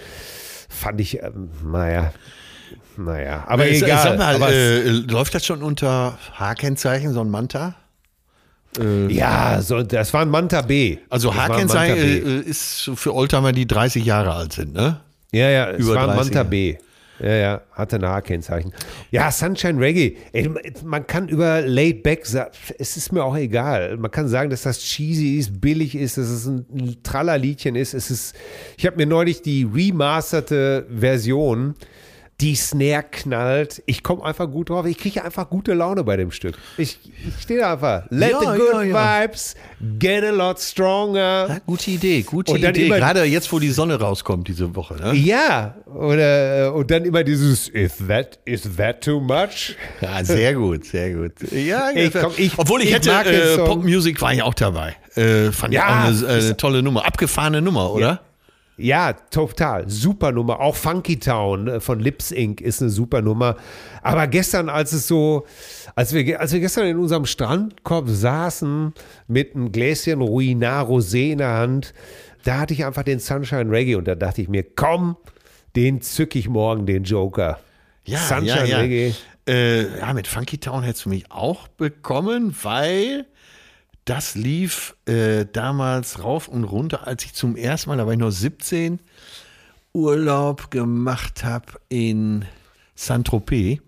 Fand ich, ähm, naja, naja, aber Äh, egal. Sag mal, aber äh, läuft das schon unter H-Kennzeichen, so ein Manta? Ja, so, das war ein Manta B. Also B. äh, ist für Oldtimer, die 30 Jahre alt sind, ne? Ja, ja, es Über war ein 30. Manta B. Ja, ja, hatte ein H-Kennzeichen. Ja, Sunshine Reggae. Ey, man kann über Laid Back sagen, es ist mir auch egal. Man kann sagen, dass das cheesy ist, billig ist, dass es ein Trallerliedchen ist. Es ist, ich habe mir neulich die remasterte Version, die Snare knallt. Ich komme einfach gut drauf. Ich kriege einfach gute Laune bei dem Stück. Ich, ich stehe da einfach. Let Ja, the good ja, ja. vibes get a lot stronger. Ja, gute Idee, gute Und dann Idee. immer- Gerade jetzt, wo die Sonne rauskommt diese Woche, ne? Ja, oder und dann immer dieses Is that is that too much? Ja, sehr gut, sehr gut. Ja, Ich komm, ich- obwohl ich, ich hätte äh, Song. Popmusik war ich auch dabei. Äh, fand Ja, ich auch eine, äh, eine tolle Nummer, abgefahrene Nummer, oder? Ja, total. Super Nummer. Auch Funky Town äh, von Lips Inc. ist eine super Nummer. Aber gestern, als es so, als wir, als wir gestern in unserem Strandkorb saßen mit einem Gläschen Ruinar Rosé in der Hand, da hatte ich einfach den Sunshine Reggae und da dachte ich mir, komm, den zück ich morgen, den Joker. Ja, Sunshine ja, ja. Reggae. Äh, ja, mit Funky Town hättest du mich auch bekommen, weil das lief äh, damals rauf und runter, als ich zum ersten Mal, da war ich noch 17, Urlaub gemacht habe in Saint-Tropez.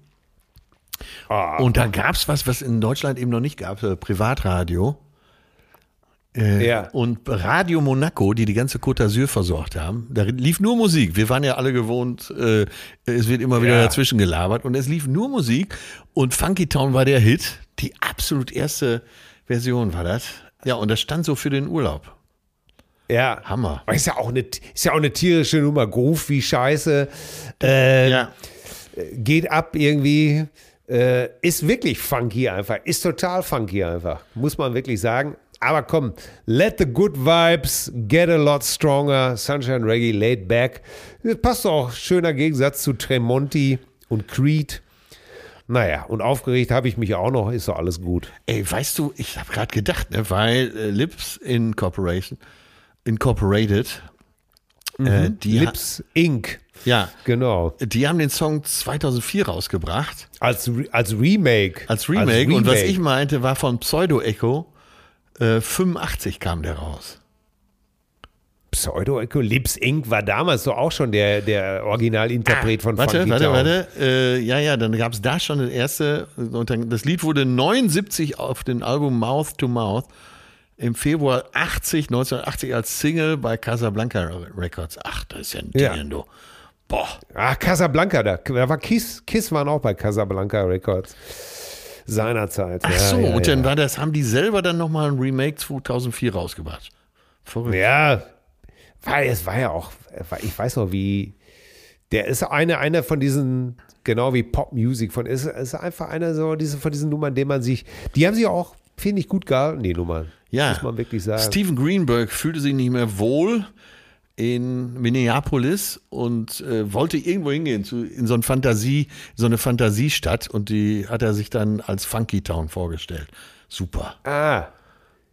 Und da gab es was, was in Deutschland eben noch nicht gab, äh, Privatradio. Äh, Ja. Und Radio Monaco, die die ganze Côte d'Azur versorgt haben, da lief nur Musik. Wir waren ja alle gewohnt, äh, es wird immer wieder Ja. dazwischen gelabert und es lief nur Musik und Funky Town war der Hit. Die absolut erste Version war das. Ja, und das stand so für den Urlaub. Ja. Hammer. Ist ja auch eine, ist ja auch eine tierische Nummer. Groove wie Scheiße. Äh, Ja. Geht ab irgendwie. Äh, ist wirklich funky einfach. Ist total funky einfach. Muss man wirklich sagen. Aber komm, let the good vibes get a lot stronger. Sunshine Reggae, laid back. Das passt auch schöner Gegensatz zu Tremonti und Creed. Naja, und aufgeregt habe ich mich auch noch. Ist doch alles gut. Ey, weißt du, ich habe gerade gedacht, ne, weil äh, Lips Incorporation, Incorporated, äh, die, Lips Inc. ja, Genau. die haben den Song 2004 rausgebracht Als, Re als Remake. als Remake, und was ich meinte, war von Pseudo Echo. Äh, 85 kam der raus. Pseudo Echo Lips Inc. war damals so auch schon der, der Originalinterpret von Ah, Warte, Funky warte, Town. warte. Äh, ja, ja, dann gab es da schon das erste. Und dann, das Lied wurde 79 auf dem Album Mouth to Mouth im Februar 80, 1980 als Single bei Casablanca Records. Ach, das ist ja ein Ja. Ding, du. Boah. Ah, Casablanca, da, da war Kiss. Kiss waren auch bei Casablanca Records. Seinerzeit. Ach ja, so, ja, und dann ja. war das, haben die selber dann nochmal ein Remake 2004 rausgebracht. Verrückt. Ja, war, es war ja auch, ich weiß noch, wie, der ist eine, einer von diesen, genau wie Pop-Music, von, ist, ist einfach einer so, diese, von diesen Nummern, denen man sich, die haben sich auch, finde ich, gut gehalten, die Nummern. Ja. Muss man wirklich sagen. Steven Greenberg fühlte sich nicht mehr wohl in Minneapolis und äh, wollte irgendwo hingehen, zu, in so, ein Fantasie, so eine Fantasiestadt und die hat er sich dann als Funky Town vorgestellt. Super. ah.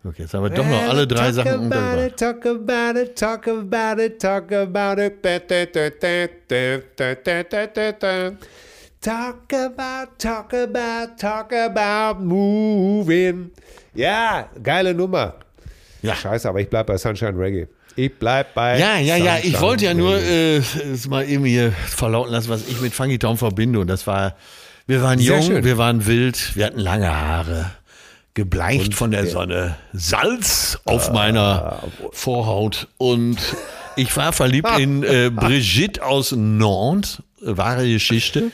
Okay, jetzt haben wir doch noch alle drei talk Sachen about it, talk about it, talk about it, talk about it. Talk about, talk about, talk about moving. Ja, geile Nummer. Ja. Scheiße, aber ich bleib bei Sunshine Reggae. Ich bleib bei. Ja, ja, Sunshine ja. Ich wollte ja nur äh, mal eben hier verlauten lassen, was ich mit Funky Town verbinde. Und das war, wir waren Sehr jung, schön. wir waren wild, wir hatten lange Haare gebleicht von der Sonne, Salz Ah, auf meiner Vorhaut. Und ich war verliebt in äh, Brigitte aus Nantes, wahre Geschichte.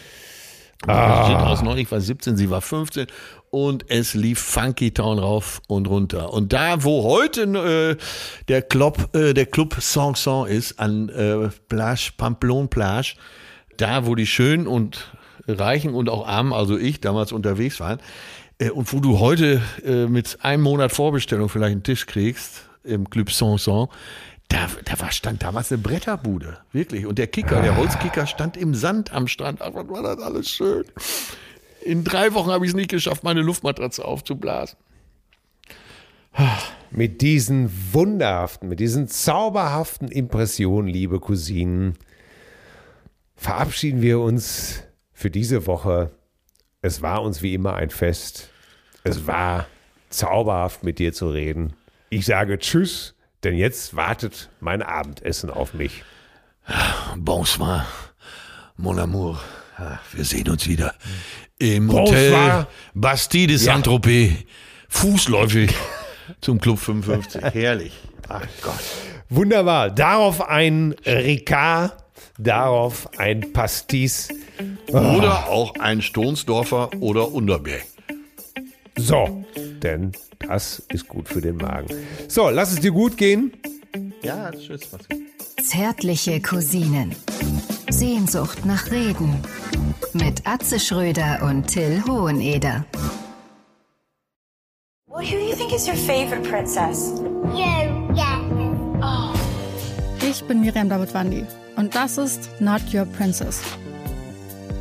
Ah. Brigitte aus Nantes, ich war 17, sie war 15 und es lief Funky Town rauf und runter. Und da, wo heute äh, der Club, äh, der Club Sanson ist, an äh, Plage, Pamplon Plage, da, wo die Schönen und Reichen und auch Armen, also ich, damals unterwegs waren, und wo du heute äh, mit einem Monat Vorbestellung vielleicht einen Tisch kriegst, im Club Sanson, da, da war, stand damals eine Bretterbude, wirklich. Und der Kicker, der Holzkicker stand im Sand am Strand. Ach, was war das alles schön. In drei Wochen habe ich es nicht geschafft, meine Luftmatratze aufzublasen. Mit diesen wunderhaften, mit diesen zauberhaften Impressionen, liebe Cousinen, verabschieden wir uns für diese Woche. Es war uns wie immer ein Fest. Es war zauberhaft, mit dir zu reden. Ich sage Tschüss, denn jetzt wartet mein Abendessen auf mich. Bonsoir, mon amour. Wir sehen uns wieder im Hotel Bonsoir. Bastille de Saint-Tropez. Fußläufig zum Club 55. Herrlich. Ach Gott. Wunderbar. Darauf ein Ricard, darauf ein Pastis. Oder auch ein Stonsdorfer oder Unterberg. So, denn das ist gut für den Magen. So, lass es dir gut gehen. Ja, tschüss. Was Zärtliche Cousinen. Sehnsucht nach Reden. Mit Atze Schröder und Till Hoheneder. Well, who do you think is your favorite princess? Ich Ich bin Miriam Davidwandi und das ist Not Your Princess.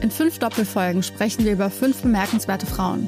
In fünf Doppelfolgen sprechen wir über fünf bemerkenswerte Frauen.